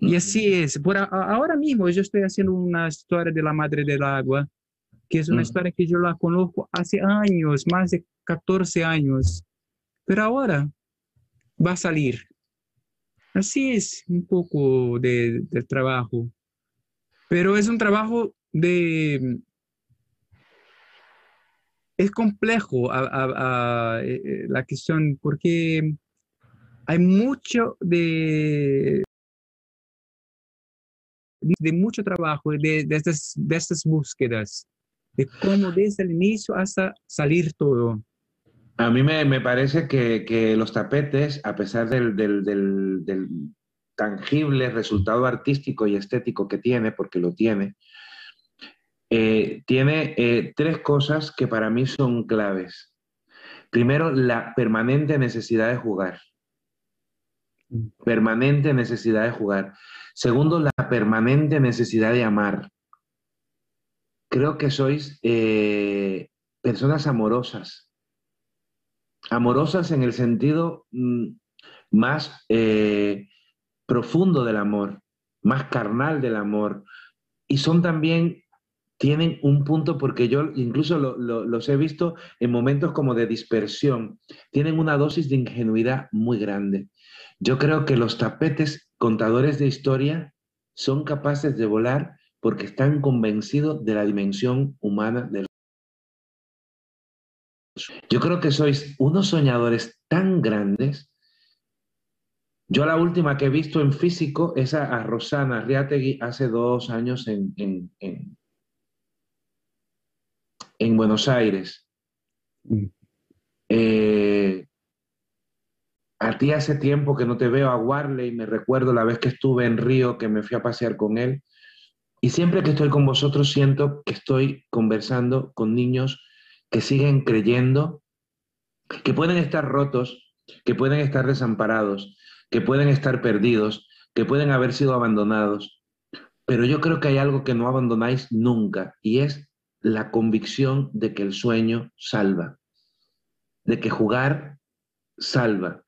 Y así es. Por ahora mismo yo estoy haciendo una historia de la Madre del Agua, que es una historia que yo la conozco hace años, más de 14 años. Pero ahora va a salir. Así es un poco de, del trabajo, pero es un trabajo de... Es complejo a, eh, eh, la cuestión porque hay mucho de, de mucho trabajo de, de, estas, de estas búsquedas, de cómo desde el inicio hasta salir todo. A mí me, parece que, los tapetes, a pesar del, tangible resultado artístico y estético que tiene, porque lo tiene, eh, tiene eh, tres cosas que para mí son claves. Primero, la permanente necesidad de jugar. Permanente necesidad de jugar. Segundo, la permanente necesidad de amar. Creo que sois eh, personas amorosas amorosas en el sentido mm, más eh, profundo del amor, más carnal del amor. Y son también tienen un punto, porque yo incluso los he visto en momentos como de dispersión, tienen una dosis de ingenuidad muy grande. Yo creo que los tapetes contadores de historia son capaces de volar porque están convencidos de la dimensión humana del yo creo que sois unos soñadores tan grandes. Yo la última que he visto en físico es a, Rosana Riategui hace dos años en, en, Buenos Aires. Mm. Eh, a ti hace tiempo que no te veo a Warley, me recuerdo la vez que estuve en Río, que me fui a pasear con él. Y siempre que estoy con vosotros siento que estoy conversando con niños que siguen creyendo, que pueden estar rotos, que pueden estar desamparados, que pueden estar perdidos, que pueden haber sido abandonados. Pero yo creo que hay algo que no abandonáis nunca y es la convicción de que el sueño salva, de que jugar salva,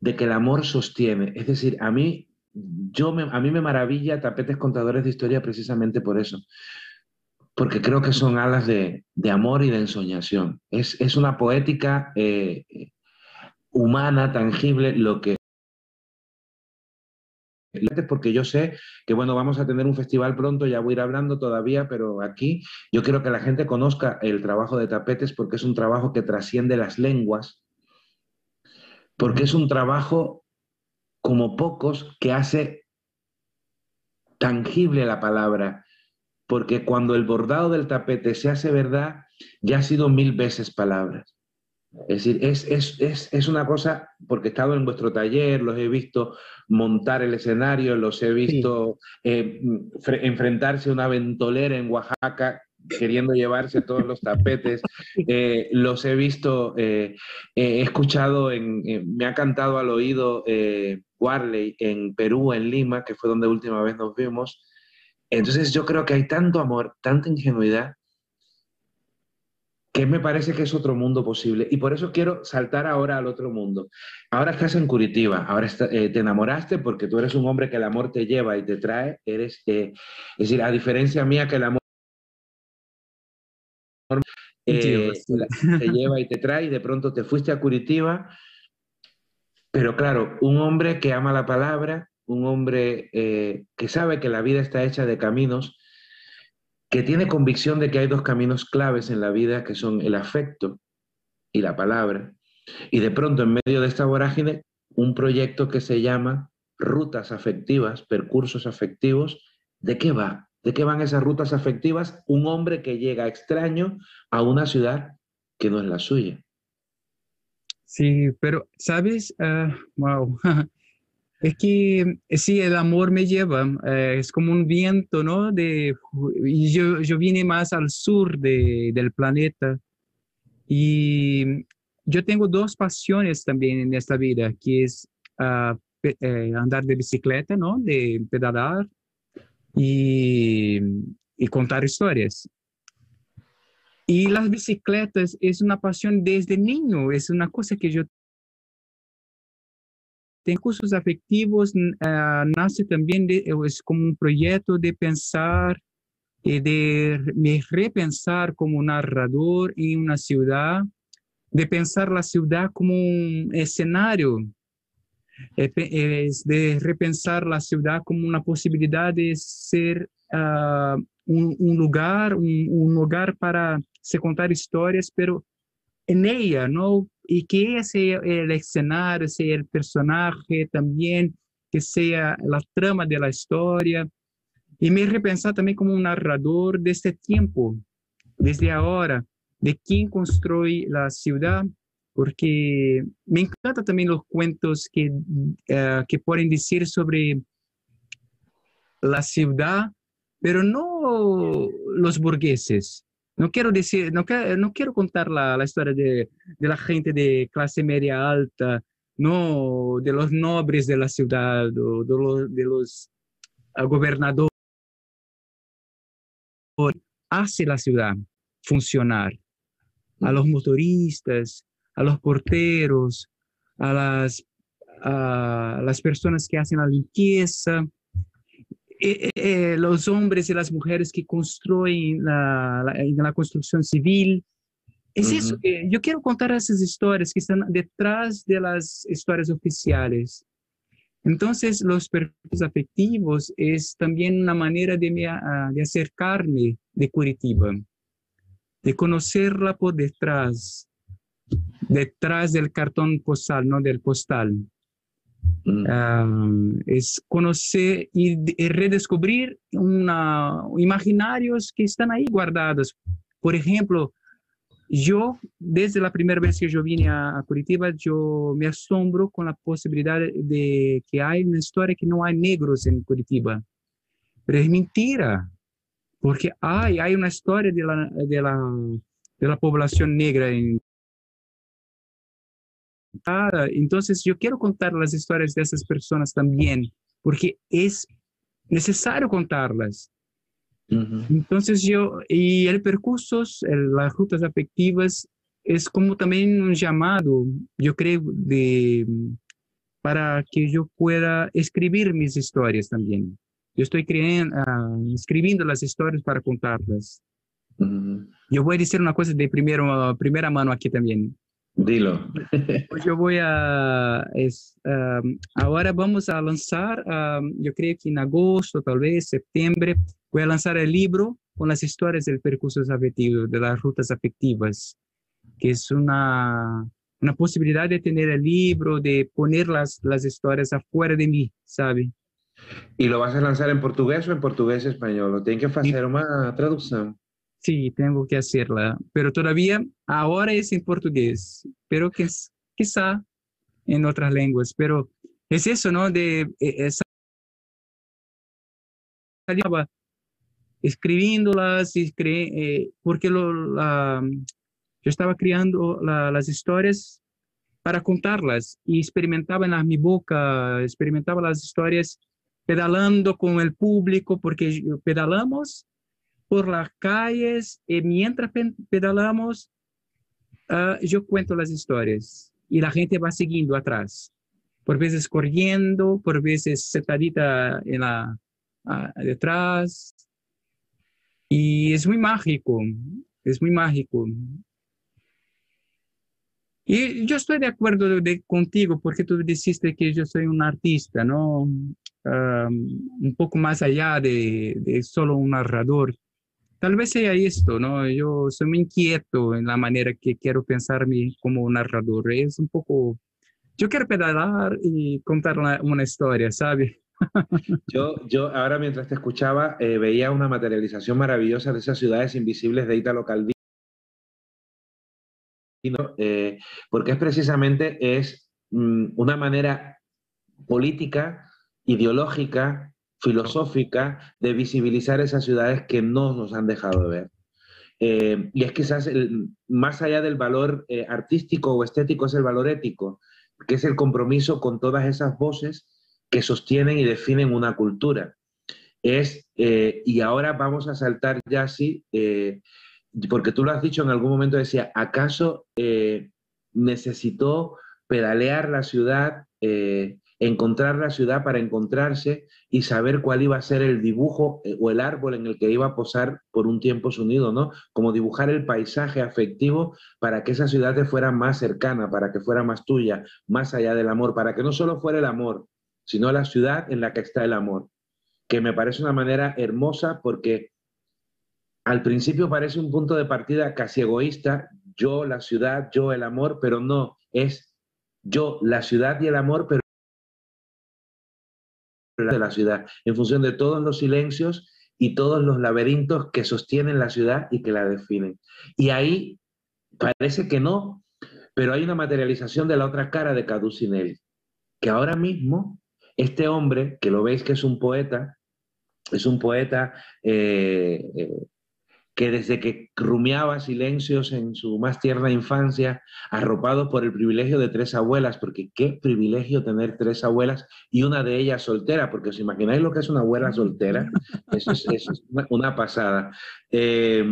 de que el amor sostiene. Es decir, a mí, yo a mí me maravilla tapetes contadores de historia precisamente por eso, porque creo que son alas de, amor y de ensoñación. Es, una poética eh, humana, tangible, lo que... Porque yo sé que, bueno, vamos a tener un festival pronto, ya voy a ir hablando todavía, pero aquí yo quiero que la gente conozca el trabajo de tapetes porque es un trabajo que trasciende las lenguas, porque es un trabajo como pocos que hace tangible la palabra, porque cuando el bordado del tapete se hace verdad, ya ha sido mil veces palabras. Es decir, es, una cosa, porque he estado en vuestro taller, los he visto montar el escenario, los he visto eh, enfrentarse a una ventolera en Oaxaca queriendo llevarse todos los tapetes, eh, los he visto, eh, he escuchado, en, me ha cantado al oído Warley en Perú, en Lima, que fue donde última vez nos vimos, entonces yo creo que hay tanto amor, tanta ingenuidad, que me parece que es otro mundo posible. Y por eso quiero saltar ahora al otro mundo. Ahora estás en Curitiba, ahora eh, te enamoraste porque tú eres un hombre que el amor te lleva y te trae. Eres, eh, es decir, a diferencia mía que el amor eh, te lleva y te trae y de pronto te fuiste a Curitiba. Pero claro, un hombre que ama la palabra, un hombre eh, que sabe que la vida está hecha de caminos, que tiene convicción de que hay dos caminos claves en la vida, que son el afecto y la palabra. Y de pronto, en medio de esta vorágine, un proyecto que se llama Rutas Afectivas, Percursos Afectivos, ¿de qué va? ¿De qué van esas rutas afectivas? Un hombre que llega extraño a una ciudad que no es la suya. Sí, pero, ¿sabes? wow. (laughs) Es que sí, el amor me lleva, eh, es como un viento, ¿no? De, yo, yo vine más al sur de, del planeta y yo tengo dos pasiones también en esta vida, que es uh, eh, andar de bicicleta, ¿no? De pedalar y, y contar historias. Y las bicicletas es una pasión desde niño, es una cosa que yo cursos afectivos uh, nace también de, es como un proyecto de pensar y de repensar como narrador en una ciudad, de pensar la ciudad como un escenario, es de repensar la ciudad como una posibilidad de ser uh, un, lugar, un, lugar para se contar historias, pero en ¿no? y que sea el escenario, sea el personaje también, que sea la trama de la historia. Y me repensar también como un narrador de este tiempo, desde ahora, de quién construye la ciudad, porque me encantan también los cuentos que, uh, que pueden decir sobre la ciudad, pero no los burgueses, no quiero decir, no, quiero contar la, la historia de, de, la gente de clase media alta, no de los nobles de la ciudad de los, uh, gobernadores. Hace la ciudad funcionar. A los motoristas, a los porteros, a las, a las personas que hacen la limpieza. eh, eh, los hombres y las mujeres que construyen la, la, la construcción civil. Es eso Ujú. que yo quiero contar esas historias que están detrás de las historias oficiales. Entonces, los perfiles afectivos es también una manera de, me, ah, de acercarme de Curitiba, de conocerla por detrás, detrás del cartón postal, no del postal. Mm. Ah, es conocer y, y redescubrir una, imaginarios que están ahí guardados. Por ejemplo, yo, desde la primera vez que yo vine a, a Curitiba, yo me asombro con la posibilidad de que hay una historia que no hay negros en Curitiba. Pero es mentira, porque hay, hay una historia de la, de la, de la población negra en Ah, entonces yo quiero contar las historias de esas personas también, porque es necesario contarlas. Entonces yo, y el percursos, el- las rutas afectivas, es como también un llamado, yo creo, de, para que yo pueda escribir mis historias también. Yo estoy creen- ah, escribiendo las historias para contarlas. Yo voy a decir una cosa de primero, primera mano aquí también. Dilo. Pues yo voy a, es, um, ahora vamos a lanzar, um, yo creo que en agosto, tal vez septiembre, voy a lanzar el libro con las historias del percurso afectivo, de las rutas afectivas, que es una, una posibilidad de tener el libro, de poner las, las historias afuera de mí, ¿sabe? ¿Y lo vas a lanzar en portugués o en portugués y español? ¿O tienen que hacer una traducción? Sí, tengo que hacerla, pero todavía ahora es en portugués, pero que, quizá en otras lenguas, pero es eso, ¿no? De eh, esa escribiéndolas y eh, porque lo, yo estaba creando la- las historias para contarlas y experimentaba en la- mi boca, experimentaba las historias pedalando con el público porque pedalamos por las calles y mientras pe- pedalamos ah, yo cuento las historias y la gente va siguiendo atrás, por veces corriendo, por veces sentadita en ah, detrás y es muy mágico, es muy mágico. Y yo estoy de acuerdo contigo porque tú dijiste que yo soy un artista, ¿no? Ah, un poco más allá de solo un narrador. Tal vez sea esto, ¿no? Yo soy muy inquieto en la manera que quiero pensarme como narrador. Es un poco, yo quiero pedalar y contar una, una historia, ¿sabe? (laughs) Yo, yo ahora mientras te escuchaba eh, veía una materialización maravillosa de esas ciudades invisibles de Italo Calvino, eh, porque es precisamente es, mm, una manera política, ideológica, filosófica de visibilizar esas ciudades que no nos han dejado de ver. Eh, y es quizás el- más allá del valor eh, artístico o estético, es el valor ético, que es el compromiso con todas esas voces que sostienen y definen una cultura. Es, eh, y ahora vamos a saltar ya así, eh, porque tú lo has dicho en algún momento, decía, ¿acaso eh, necesitó pedalear la ciudad, eh, encontrar la ciudad para encontrarse y saber cuál iba a ser el dibujo eh, o el árbol en el que iba a posar por un tiempo su nido, ¿no? Como dibujar el paisaje afectivo para que esa ciudad te fuera más cercana, para que fuera más tuya, más allá del amor, para que no solo fuera el amor, sino la ciudad en la que está el amor, que me parece una manera hermosa porque al principio parece un punto de partida casi egoísta, yo, la ciudad, yo, el amor, pero no, es yo, la ciudad y el amor, pero de la ciudad, en función de todos los silencios y todos los laberintos que sostienen la ciudad y que la definen. Y ahí parece que no, pero hay una materialización de la otra cara de Caducinelli, que ahora mismo este hombre, que lo veis que es un poeta, es un poeta eh, eh, que desde que rumiaba silencios en su más tierna infancia, arropado por el privilegio de tres abuelas, porque qué privilegio tener tres abuelas y una de ellas soltera, porque os imagináis lo que es una abuela soltera, eso es, eso es una, una, pasada. Eh,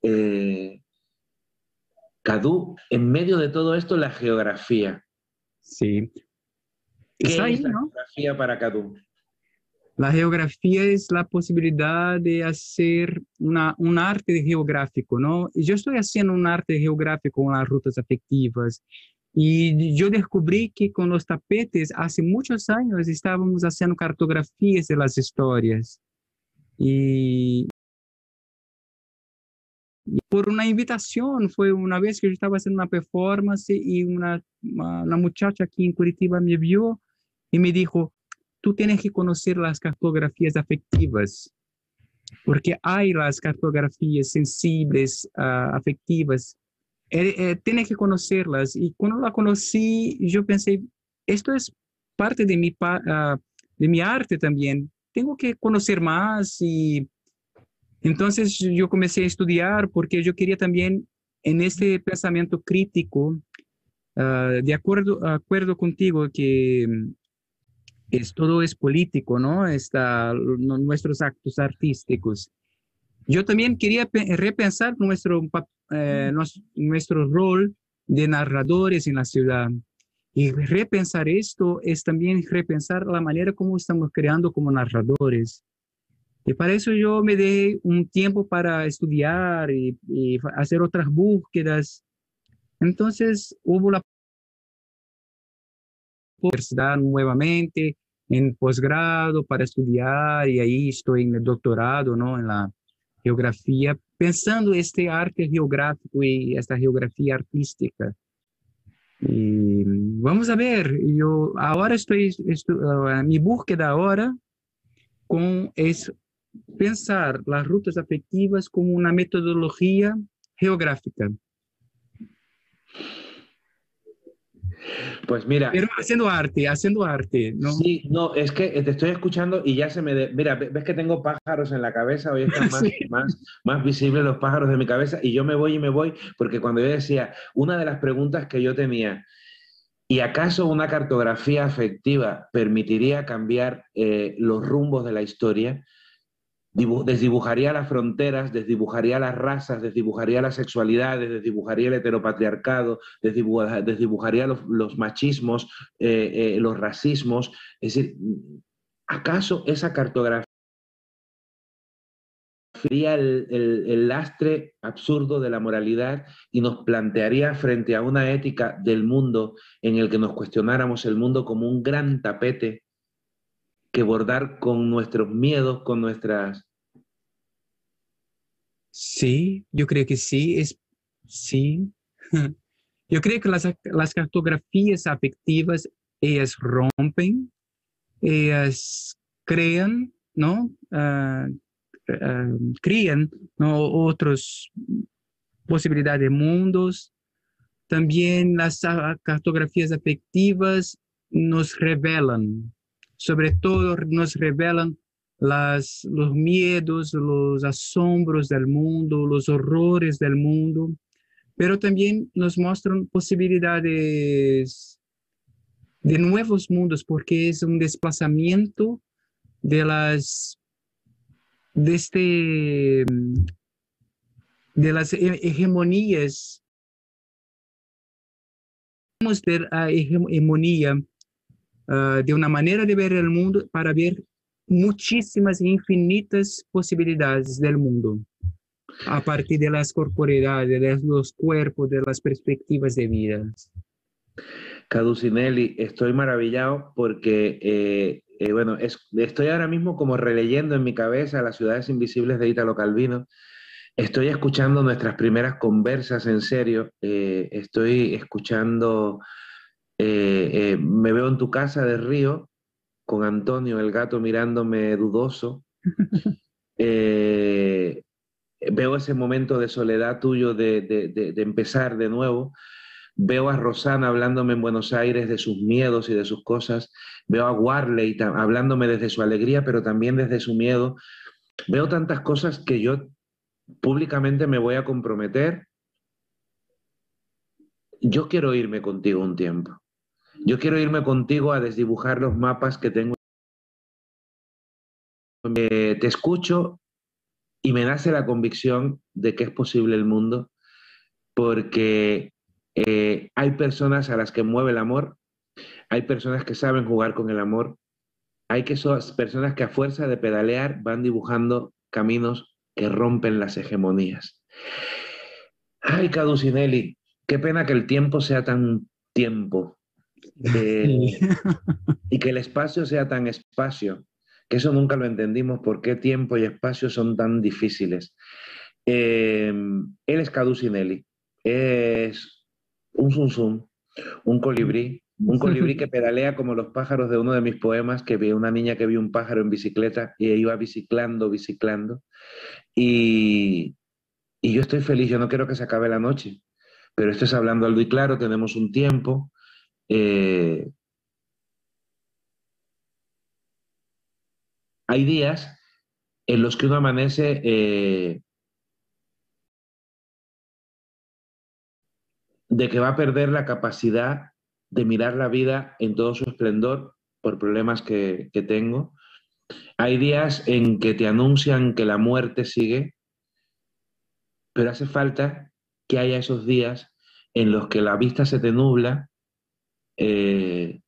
eh, Cadú, en medio de todo esto, la geografía. Sí. ¿Qué ahí, es la ¿no? geografía para Cadú? La geografía es la posibilidad de hacer una, un arte geográfico, ¿no? Yo estoy haciendo un arte geográfico con las rutas afectivas y yo descubrí que con los tapetes hace muchos años estábamos haciendo cartografías de las historias. Y, por una invitación, fue una vez que yo estaba haciendo una performance y una, una muchacha aquí en Curitiba me vio y me dijo, tú tienes que conocer las cartografías afectivas, porque hay las cartografías sensibles, uh, afectivas. Eh, eh, tienes que conocerlas. Y cuando la conocí, yo pensé, esto es parte de mi, uh, de mi arte también. Tengo que conocer más y entonces yo comencé a estudiar porque yo quería también en este pensamiento crítico, uh, de acuerdo, acuerdo contigo que es, todo es político, ¿no? Está, nuestros actos artísticos. Yo también quería repensar nuestro, eh, nuestro rol de narradores en la ciudad. Y repensar esto es también repensar la manera como estamos creando como narradores. Y para eso yo me dejé un tiempo para estudiar y, y hacer otras búsquedas. Entonces hubo la universidad nuevamente en posgrado para estudiar y ahí estoy en el doctorado, ¿no? En la pensando este arte geográfico y esta geografía artística. Y vamos a ver, yo ahora estoy, estoy uh, mi búsqueda ahora es pensar las rutas afectivas como una metodología geográfica. Pues mira. Pero haciendo arte, haciendo arte, ¿no? Sí, no, es que te estoy escuchando y ya se me. Mira, ves que tengo pájaros en la cabeza, hoy están (laughs) más, más, más visibles los pájaros de mi cabeza y yo me voy y me voy porque cuando yo decía, una de las preguntas que yo tenía, ¿y acaso una cartografía afectiva permitiría cambiar eh, los rumbos de la historia? Desdibujaría las fronteras, desdibujaría las razas, desdibujaría las sexualidades, desdibujaría el heteropatriarcado, desdibujaría los, machismos, eh, eh, los racismos. Es decir, ¿acaso esa cartografía sería el, el, lastre absurdo de la moralidad y nos plantearía frente a una ética del mundo en el que nos cuestionáramos el mundo como un gran tapete que bordar con nuestros miedos, con nuestras Sí, yo creo que sí, es sí. (laughs) Yo creo que las, las cartografías afectivas, ellas rompen, ellas crean, ¿no? Uh, uh, crean ¿no? otras posibilidades de mundos. También las cartografías afectivas nos revelan, sobre todo nos revelan las, los miedos, los asombros del mundo, los horrores del mundo, pero también nos muestran posibilidades de nuevos mundos, porque es un desplazamiento de las de este de las hegemonías. Vamos ver a hegemonía uh, de una manera de ver el mundo para ver muchísimas e infinitas posibilidades del mundo a partir de las corporeidades, de los cuerpos, de las perspectivas de vida. Caducinelli, estoy maravillado porque, eh, eh, bueno, estoy ahora mismo como releyendo en mi cabeza las ciudades invisibles de Italo Calvino. Estoy escuchando nuestras primeras conversas en serio. Eh, estoy escuchando, me veo en tu casa de Río, con Antonio, el gato mirándome dudoso. (laughs) Eh, veo ese momento de soledad tuyo de, empezar de nuevo. Veo a Rosana hablándome en Buenos Aires de sus miedos y de sus cosas. Veo a Warley hablándome desde su alegría, pero también desde su miedo. Veo tantas cosas que yo públicamente me voy a comprometer. Yo quiero irme contigo un tiempo. Yo quiero irme contigo a desdibujar los mapas que tengo. te escucho y me nace la convicción de que es posible el mundo porque eh, hay personas a las que mueve el amor, hay personas que saben jugar con el amor hay que son personas que a fuerza de pedalear van dibujando caminos que rompen las hegemonías. Ay, Caducinelli, qué pena que el tiempo sea tan tiempo eh, y que el espacio sea tan espacio, que eso nunca lo entendimos, por qué tiempo y espacio son tan difíciles. Eh, él es Caducinelli, es un zum un colibrí, un colibrí que (laughs) pedalea como los pájaros de uno de mis poemas, que vi una niña que vio un pájaro en bicicleta y iba biciclando, biciclando. Y, y yo estoy feliz, yo no quiero que se acabe la noche, pero esto es hablando algo y claro, tenemos un tiempo. Eh, hay días en los que uno amanece eh, de que va a perder la capacidad de mirar la vida en todo su esplendor por problemas que, que tengo. Hay días en que te anuncian que la muerte sigue, pero hace falta que haya esos días en los que la vista se te nubla eh,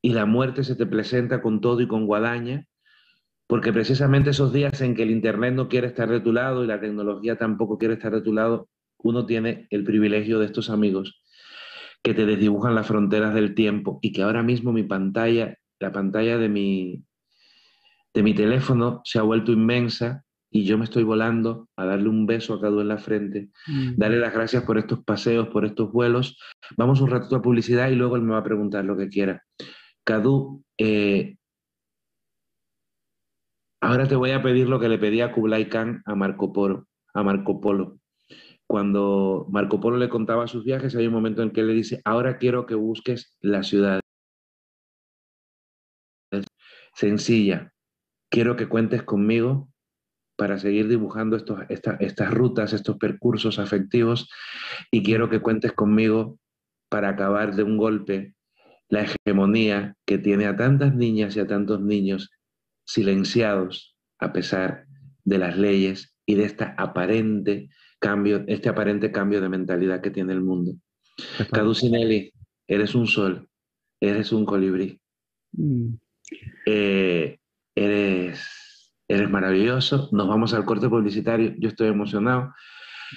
y la muerte se te presenta con todo y con guadaña, porque precisamente esos días en que el Internet no quiere estar de tu lado y la tecnología tampoco quiere estar de tu lado, uno tiene el privilegio de estos amigos que te desdibujan las fronteras del tiempo y que ahora mismo mi pantalla, la pantalla de mi, de mi teléfono se ha vuelto inmensa y yo me estoy volando a darle un beso a Cadu en la frente, mm. darle las gracias por estos paseos, por estos vuelos. Vamos un ratito a publicidad y luego él me va a preguntar lo que quiera. Cadu, eh, ahora te voy a pedir lo que le pedí a Kublai Khan a Marco Polo. A Marco Polo cuando Marco Polo le contaba sus viajes, hay un momento en que él le dice, ahora quiero que busques la ciudad. Sencilla, quiero que cuentes conmigo para seguir dibujando estos, estas rutas, estos percursos afectivos, y quiero que cuentes conmigo para acabar de un golpe la hegemonía que tiene a tantas niñas y a tantos niños silenciados a pesar de las leyes y de esta aparente cambio, este aparente cambio de mentalidad que tiene el mundo. Caducinelli, eres un sol, eres un colibrí. Mm. Eh, eres, eres maravilloso. Nos vamos al corte publicitario. Yo estoy emocionado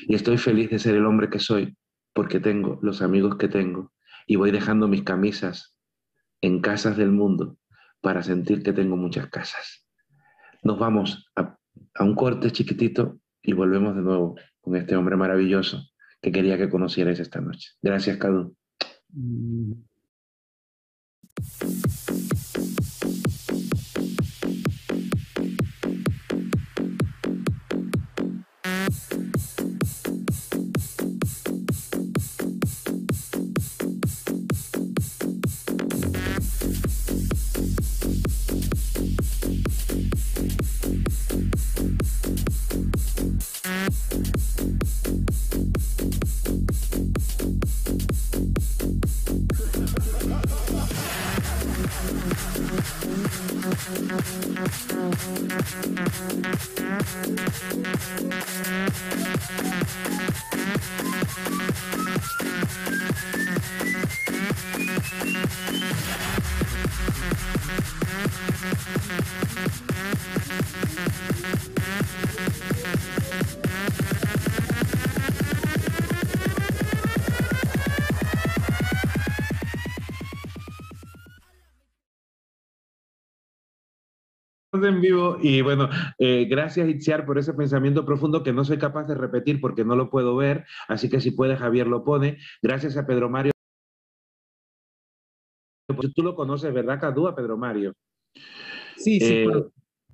y estoy feliz de ser el hombre que soy porque tengo los amigos que tengo y voy dejando mis camisas en casas del mundo para sentir que tengo muchas casas. Nos vamos a, un corte chiquitito y volvemos de nuevo con este hombre maravilloso que quería que conocierais esta noche. Gracias, Cadu. Mm. En vivo y bueno, eh, gracias Itziar por ese pensamiento profundo que no soy capaz de repetir porque no lo puedo ver, así que si puede Javier lo pone. Gracias a Pedro Mario. Tú lo conoces, ¿verdad, Cadu? A Pedro Mario. Sí, sí. Eh,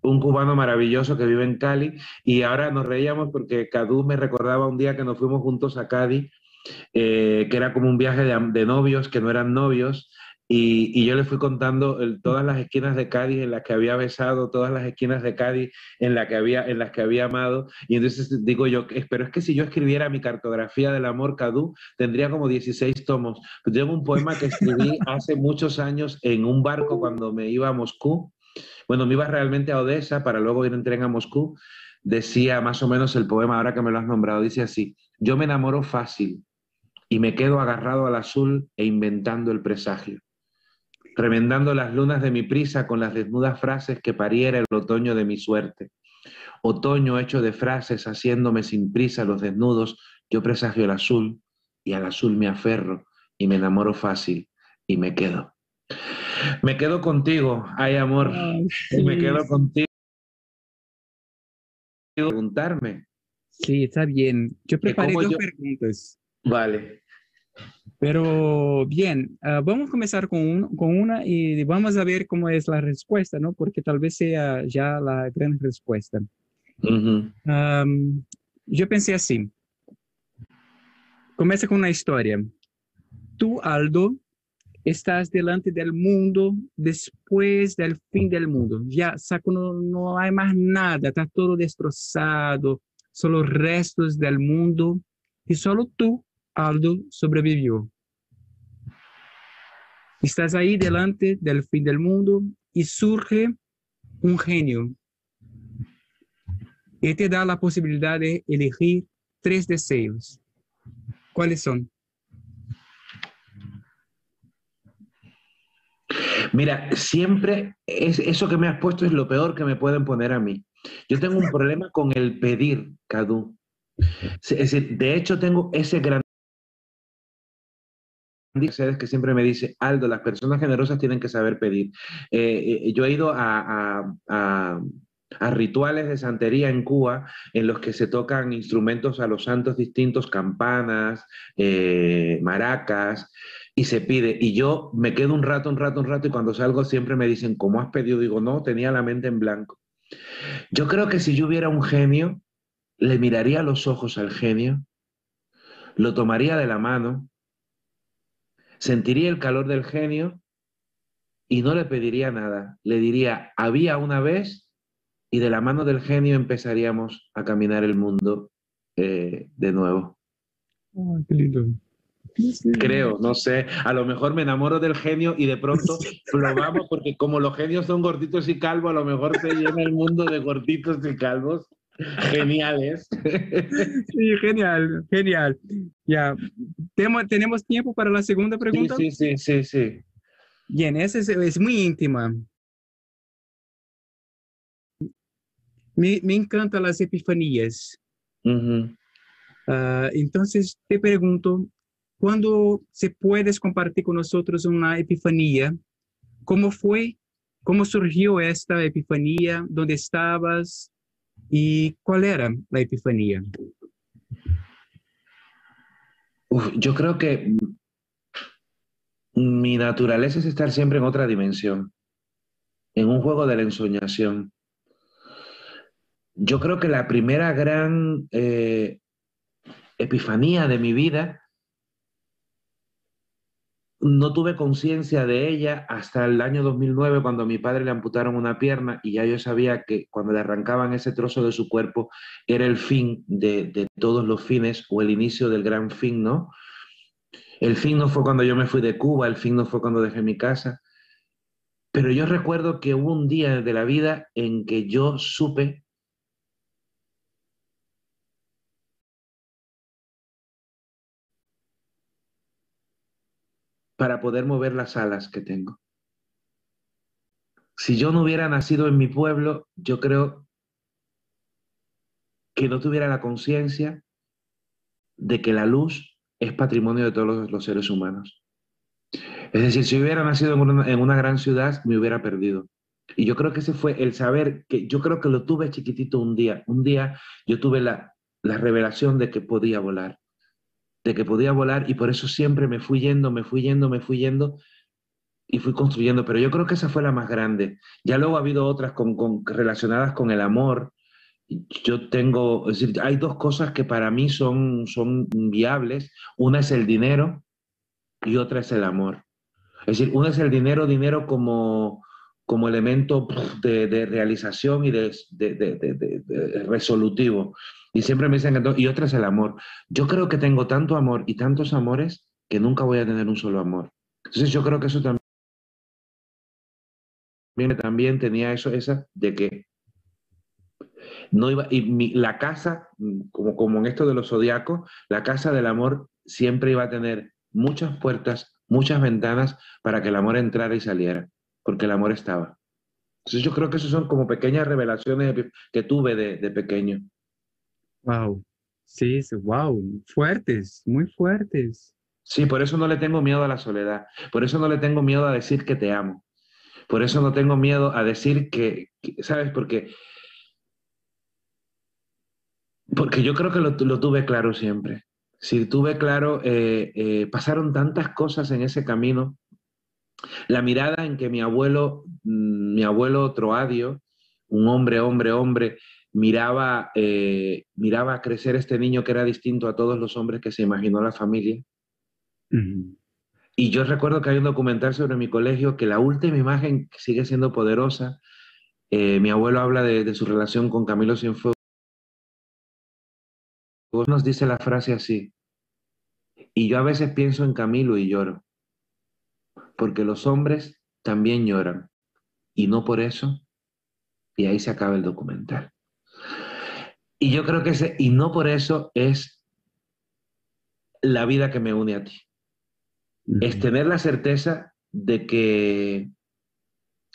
un cubano maravilloso que vive en Cali y ahora nos reíamos porque Cadu me recordaba un día que nos fuimos juntos a Cádiz, eh, que era como un viaje de, de novios que no eran novios y, yo le fui contando todas las esquinas de Cádiz en las que había besado, todas las esquinas de Cádiz en, la que había, en las que había amado. Y entonces digo yo, pero es que si yo escribiera mi cartografía del amor Cadú, tendría como 16 tomos. Pues tengo un poema que escribí (laughs) hace muchos años en un barco cuando me iba a Moscú. Bueno, me iba realmente a Odessa para luego ir en tren a Moscú. Decía más o menos el poema, ahora que me lo has nombrado, dice así, yo me enamoro fácil y me quedo agarrado al azul e inventando el presagio remendando las lunas de mi prisa con las desnudas frases que pariera el otoño de mi suerte. Otoño hecho de frases, haciéndome sin prisa los desnudos, yo presagio el azul y al azul me aferro y me enamoro fácil y me quedo. Me quedo contigo, ay amor, y me quedo contigo. Preguntarme. Sí, está bien. Yo preparé dos preguntas. Vale. Pero bien, uh, vamos a comenzar con, con, una y vamos a ver cómo es la respuesta, ¿no? Porque tal vez sea ya la gran respuesta. Uh -huh. um, yo pensé así. Comienza con una historia. Tú, Aldo, estás delante del mundo después del fin del mundo. Ya, saco, no, no hay más nada, está todo destrozado, solo restos del mundo y solo tú Aldo sobrevivió. Estás ahí delante del fin del mundo y surge un genio y te da la posibilidad de elegir tres deseos. ¿Cuáles son? Mira, siempre es, eso que me has puesto es lo peor que me pueden poner a mí. Yo tengo un problema con el pedir, Cadu. De hecho tengo ese gran que siempre me dice, Aldo, las personas generosas tienen que saber pedir. Eh, eh, yo he ido a, rituales de santería en Cuba en los que se tocan instrumentos a los santos distintos, campanas, eh, maracas, y se pide. Y yo me quedo un rato, un rato, un rato, y cuando salgo siempre me dicen, ¿cómo has pedido? Digo, no, tenía la mente en blanco. Yo creo que si yo hubiera un genio, le miraría los ojos al genio, lo tomaría de la mano, sentiría el calor del genio y no le pediría nada. Le diría, había una vez y de la mano del genio empezaríamos a caminar el mundo eh, de nuevo. Oh, qué lindo. Creo, no sé. A lo mejor me enamoro del genio y de pronto probamos, porque como los genios son gorditos y calvos, a lo mejor se llena el mundo de gorditos y calvos geniales. (laughs) Sí, genial, genial. Ya, ¿Tenemos, ¿tenemos tiempo para la segunda pregunta? Sí, sí, sí, sí. Bien, esa es, es muy íntima. Me, me encantan las epifanías. Uh -huh. uh, entonces, te pregunto, ¿cuándo se puedes compartir con nosotros una epifanía? ¿Cómo fue? ¿Cómo surgió esta epifanía? ¿Dónde estabas? ¿Y cuál era la epifanía? Yo creo que mi naturaleza es estar siempre en otra dimensión, en un juego de la ensoñación. Yo creo que la primera gran eh, epifanía de mi vida no tuve conciencia de ella hasta el año 2009 cuando a mi padre le amputaron una pierna y ya yo sabía que cuando le arrancaban ese trozo de su cuerpo era el fin de, de, todos los fines o el inicio del gran fin, ¿no? El fin no fue cuando yo me fui de Cuba, el fin no fue cuando dejé mi casa, pero yo recuerdo que hubo un día de la vida en que yo supe para poder mover las alas que tengo. Si yo no hubiera nacido en mi pueblo, yo creo que no tuviera la conciencia de que la luz es patrimonio de todos los, seres humanos. Es decir, si hubiera nacido en una, en una gran ciudad, me hubiera perdido. Y yo creo que ese fue el saber que yo creo que lo tuve chiquitito un día. Un día yo tuve la, la revelación de que podía volar de que podía volar y por eso siempre me fui yendo, me fui yendo, me fui yendo y fui construyendo, pero yo creo que esa fue la más grande. Ya luego ha habido otras con, con, relacionadas con el amor. Yo tengo, es decir, hay dos cosas que para mí son, son viables. Una es el dinero y otra es el amor. Es decir, una es el dinero, dinero como, como elemento de, de realización y de, de, de resolutivo. Y siempre me dicen, y otra es el amor. Yo creo que tengo tanto amor y tantos amores que nunca voy a tener un solo amor. Entonces yo creo que eso también, también tenía eso, esa de que no iba, y mi, la casa, como, como en esto de los zodiacos, la casa del amor siempre iba a tener muchas puertas, muchas ventanas para que el amor entrara y saliera, porque el amor estaba. Entonces yo creo que esas son como pequeñas revelaciones que tuve de, de pequeño. Wow. Sí, wow, fuertes, muy fuertes. Sí, por eso no le tengo miedo a la soledad, por eso no le tengo miedo a decir que te amo, por eso no tengo miedo a decir que, ¿sabes? Porque, porque yo creo que lo, lo tuve claro siempre. Si tuve claro, eh, eh, pasaron tantas cosas en ese camino. La mirada en que mi abuelo, mm, mi abuelo Troadio, un hombre, hombre, hombre, miraba, eh, miraba crecer este niño que era distinto a todos los hombres que se imaginó la familia. Y yo recuerdo que hay un documental sobre mi colegio que la última imagen sigue siendo poderosa. Eh, mi abuelo habla de, su relación con Camilo Cienfuegos. Nos dice la frase así. Y yo a veces pienso en Camilo y lloro. Porque los hombres también lloran. Y no por eso. Y ahí se acaba el documental. Y yo creo que ese, y no por eso es la vida que me une a ti. Es tener la certeza de que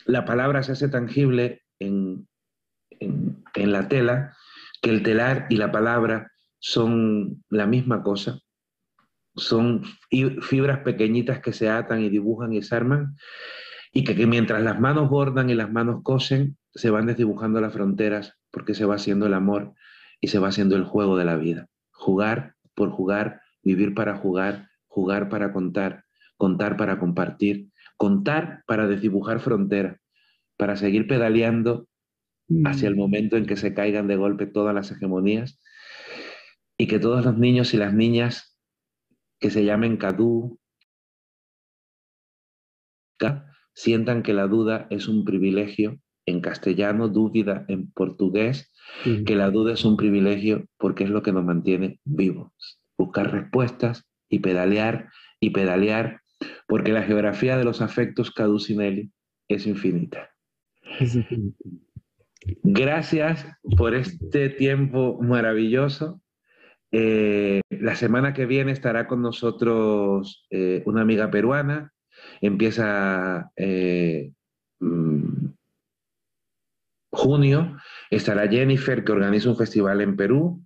la palabra se hace tangible en, en, la tela, que el telar y la palabra son la misma cosa, son fibras pequeñitas que se atan y dibujan y se arman, y que, que, mientras las manos bordan y las manos cosen, se van desdibujando las fronteras porque se va haciendo el amor y se va haciendo el juego de la vida. Jugar por jugar, vivir para jugar, jugar para contar, contar para compartir, contar para desdibujar frontera, para seguir pedaleando hacia el mm. momento en que se caigan de golpe todas las hegemonías y que todos los niños y las niñas que se llamen Cadú sientan que la duda es un privilegio en castellano, dúvida en portugués, que la duda es un privilegio porque es lo que nos mantiene vivos. Buscar respuestas y pedalear y pedalear, porque la geografía de los afectos Caducinelli es infinita. Gracias por este tiempo maravilloso. Eh, la semana que viene estará con nosotros eh, una amiga peruana. Empieza eh, mm, junio estará Jennifer, que organiza un festival en Perú.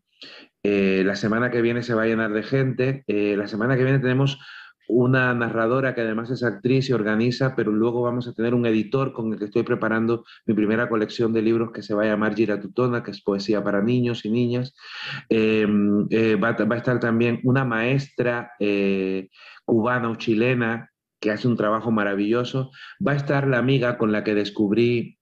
Eh, la semana que viene se va a llenar de gente. Eh, la semana que viene tenemos una narradora que además es actriz y organiza, pero luego vamos a tener un editor con el que estoy preparando mi primera colección de libros que se va a llamar Giratutona, que es poesía para niños y niñas. Eh, va, a estar también una maestra cubana o chilena que hace un trabajo maravilloso. Va a estar la amiga con la que descubrí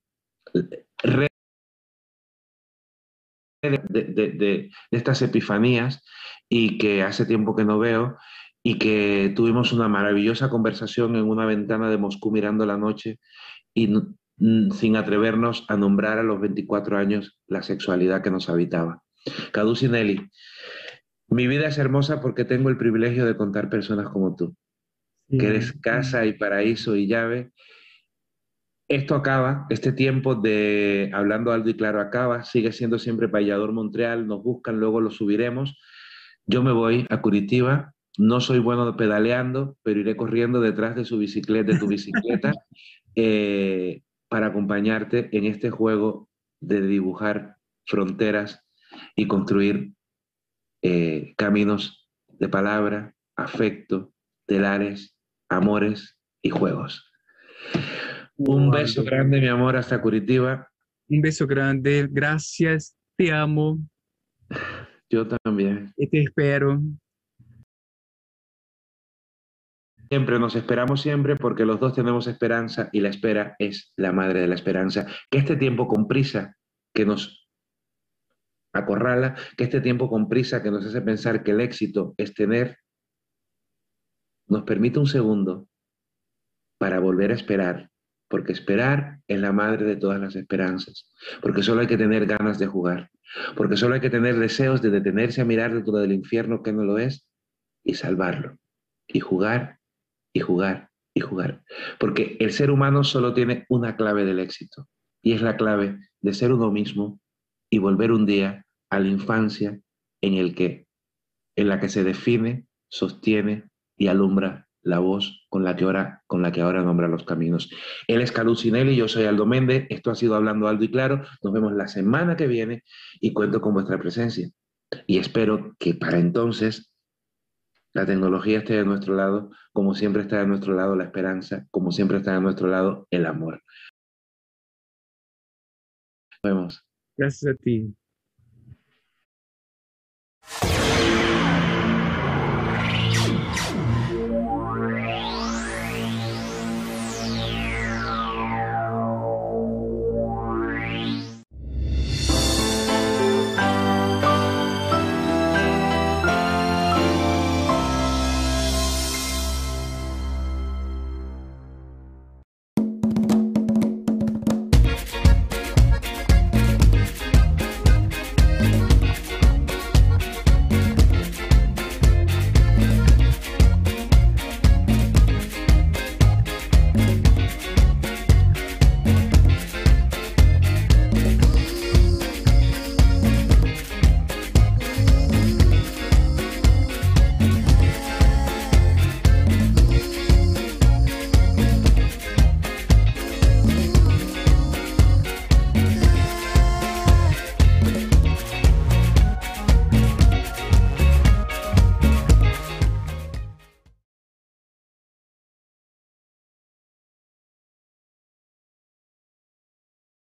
de, estas epifanías y que hace tiempo que no veo y que tuvimos una maravillosa conversación en una ventana de Moscú mirando la noche y sin atrevernos a nombrar a los 24 años la sexualidad que nos habitaba. Caducinelli, mi vida es hermosa porque tengo el privilegio de contar personas como tú, que eres casa y paraíso y llave esto acaba, este tiempo de Hablando Alto y Claro acaba, sigue siendo siempre Payador Montreal, nos buscan, luego lo subiremos. Yo me voy a Curitiba, no soy bueno pedaleando, pero iré corriendo detrás de su bicicleta, de tu bicicleta, (laughs) eh, para acompañarte en este juego de dibujar fronteras y construir eh, caminos de palabra, afecto, telares, amores y juegos. Un beso grande, mi amor, hasta Curitiba. Un beso grande, gracias, te amo. Yo también. Y te espero. Siempre nos esperamos siempre porque los dos tenemos esperanza y la espera es la madre de la esperanza. Que este tiempo con prisa que nos acorrala, que este tiempo con prisa que nos hace pensar que el éxito es tener, nos permite un segundo para volver a esperar porque esperar es la madre de todas las esperanzas, porque solo hay que tener ganas de jugar, porque solo hay que tener deseos de detenerse a mirar dentro del infierno que no lo es y salvarlo, y jugar, y jugar, y jugar. Porque el ser humano solo tiene una clave del éxito, y es la clave de ser uno mismo y volver un día a la infancia en, el que, en la que se define, sostiene y alumbra la voz con la que ahora, con la que ahora nombra los caminos. Él es Calucinelli, yo soy Aldo Méndez, esto ha sido Hablando Aldo y Claro, nos vemos la semana que viene y cuento con vuestra presencia. Y espero que para entonces la tecnología esté de nuestro lado, como siempre está de nuestro lado la esperanza, como siempre está de nuestro lado el amor. Nos vemos. Gracias a ti.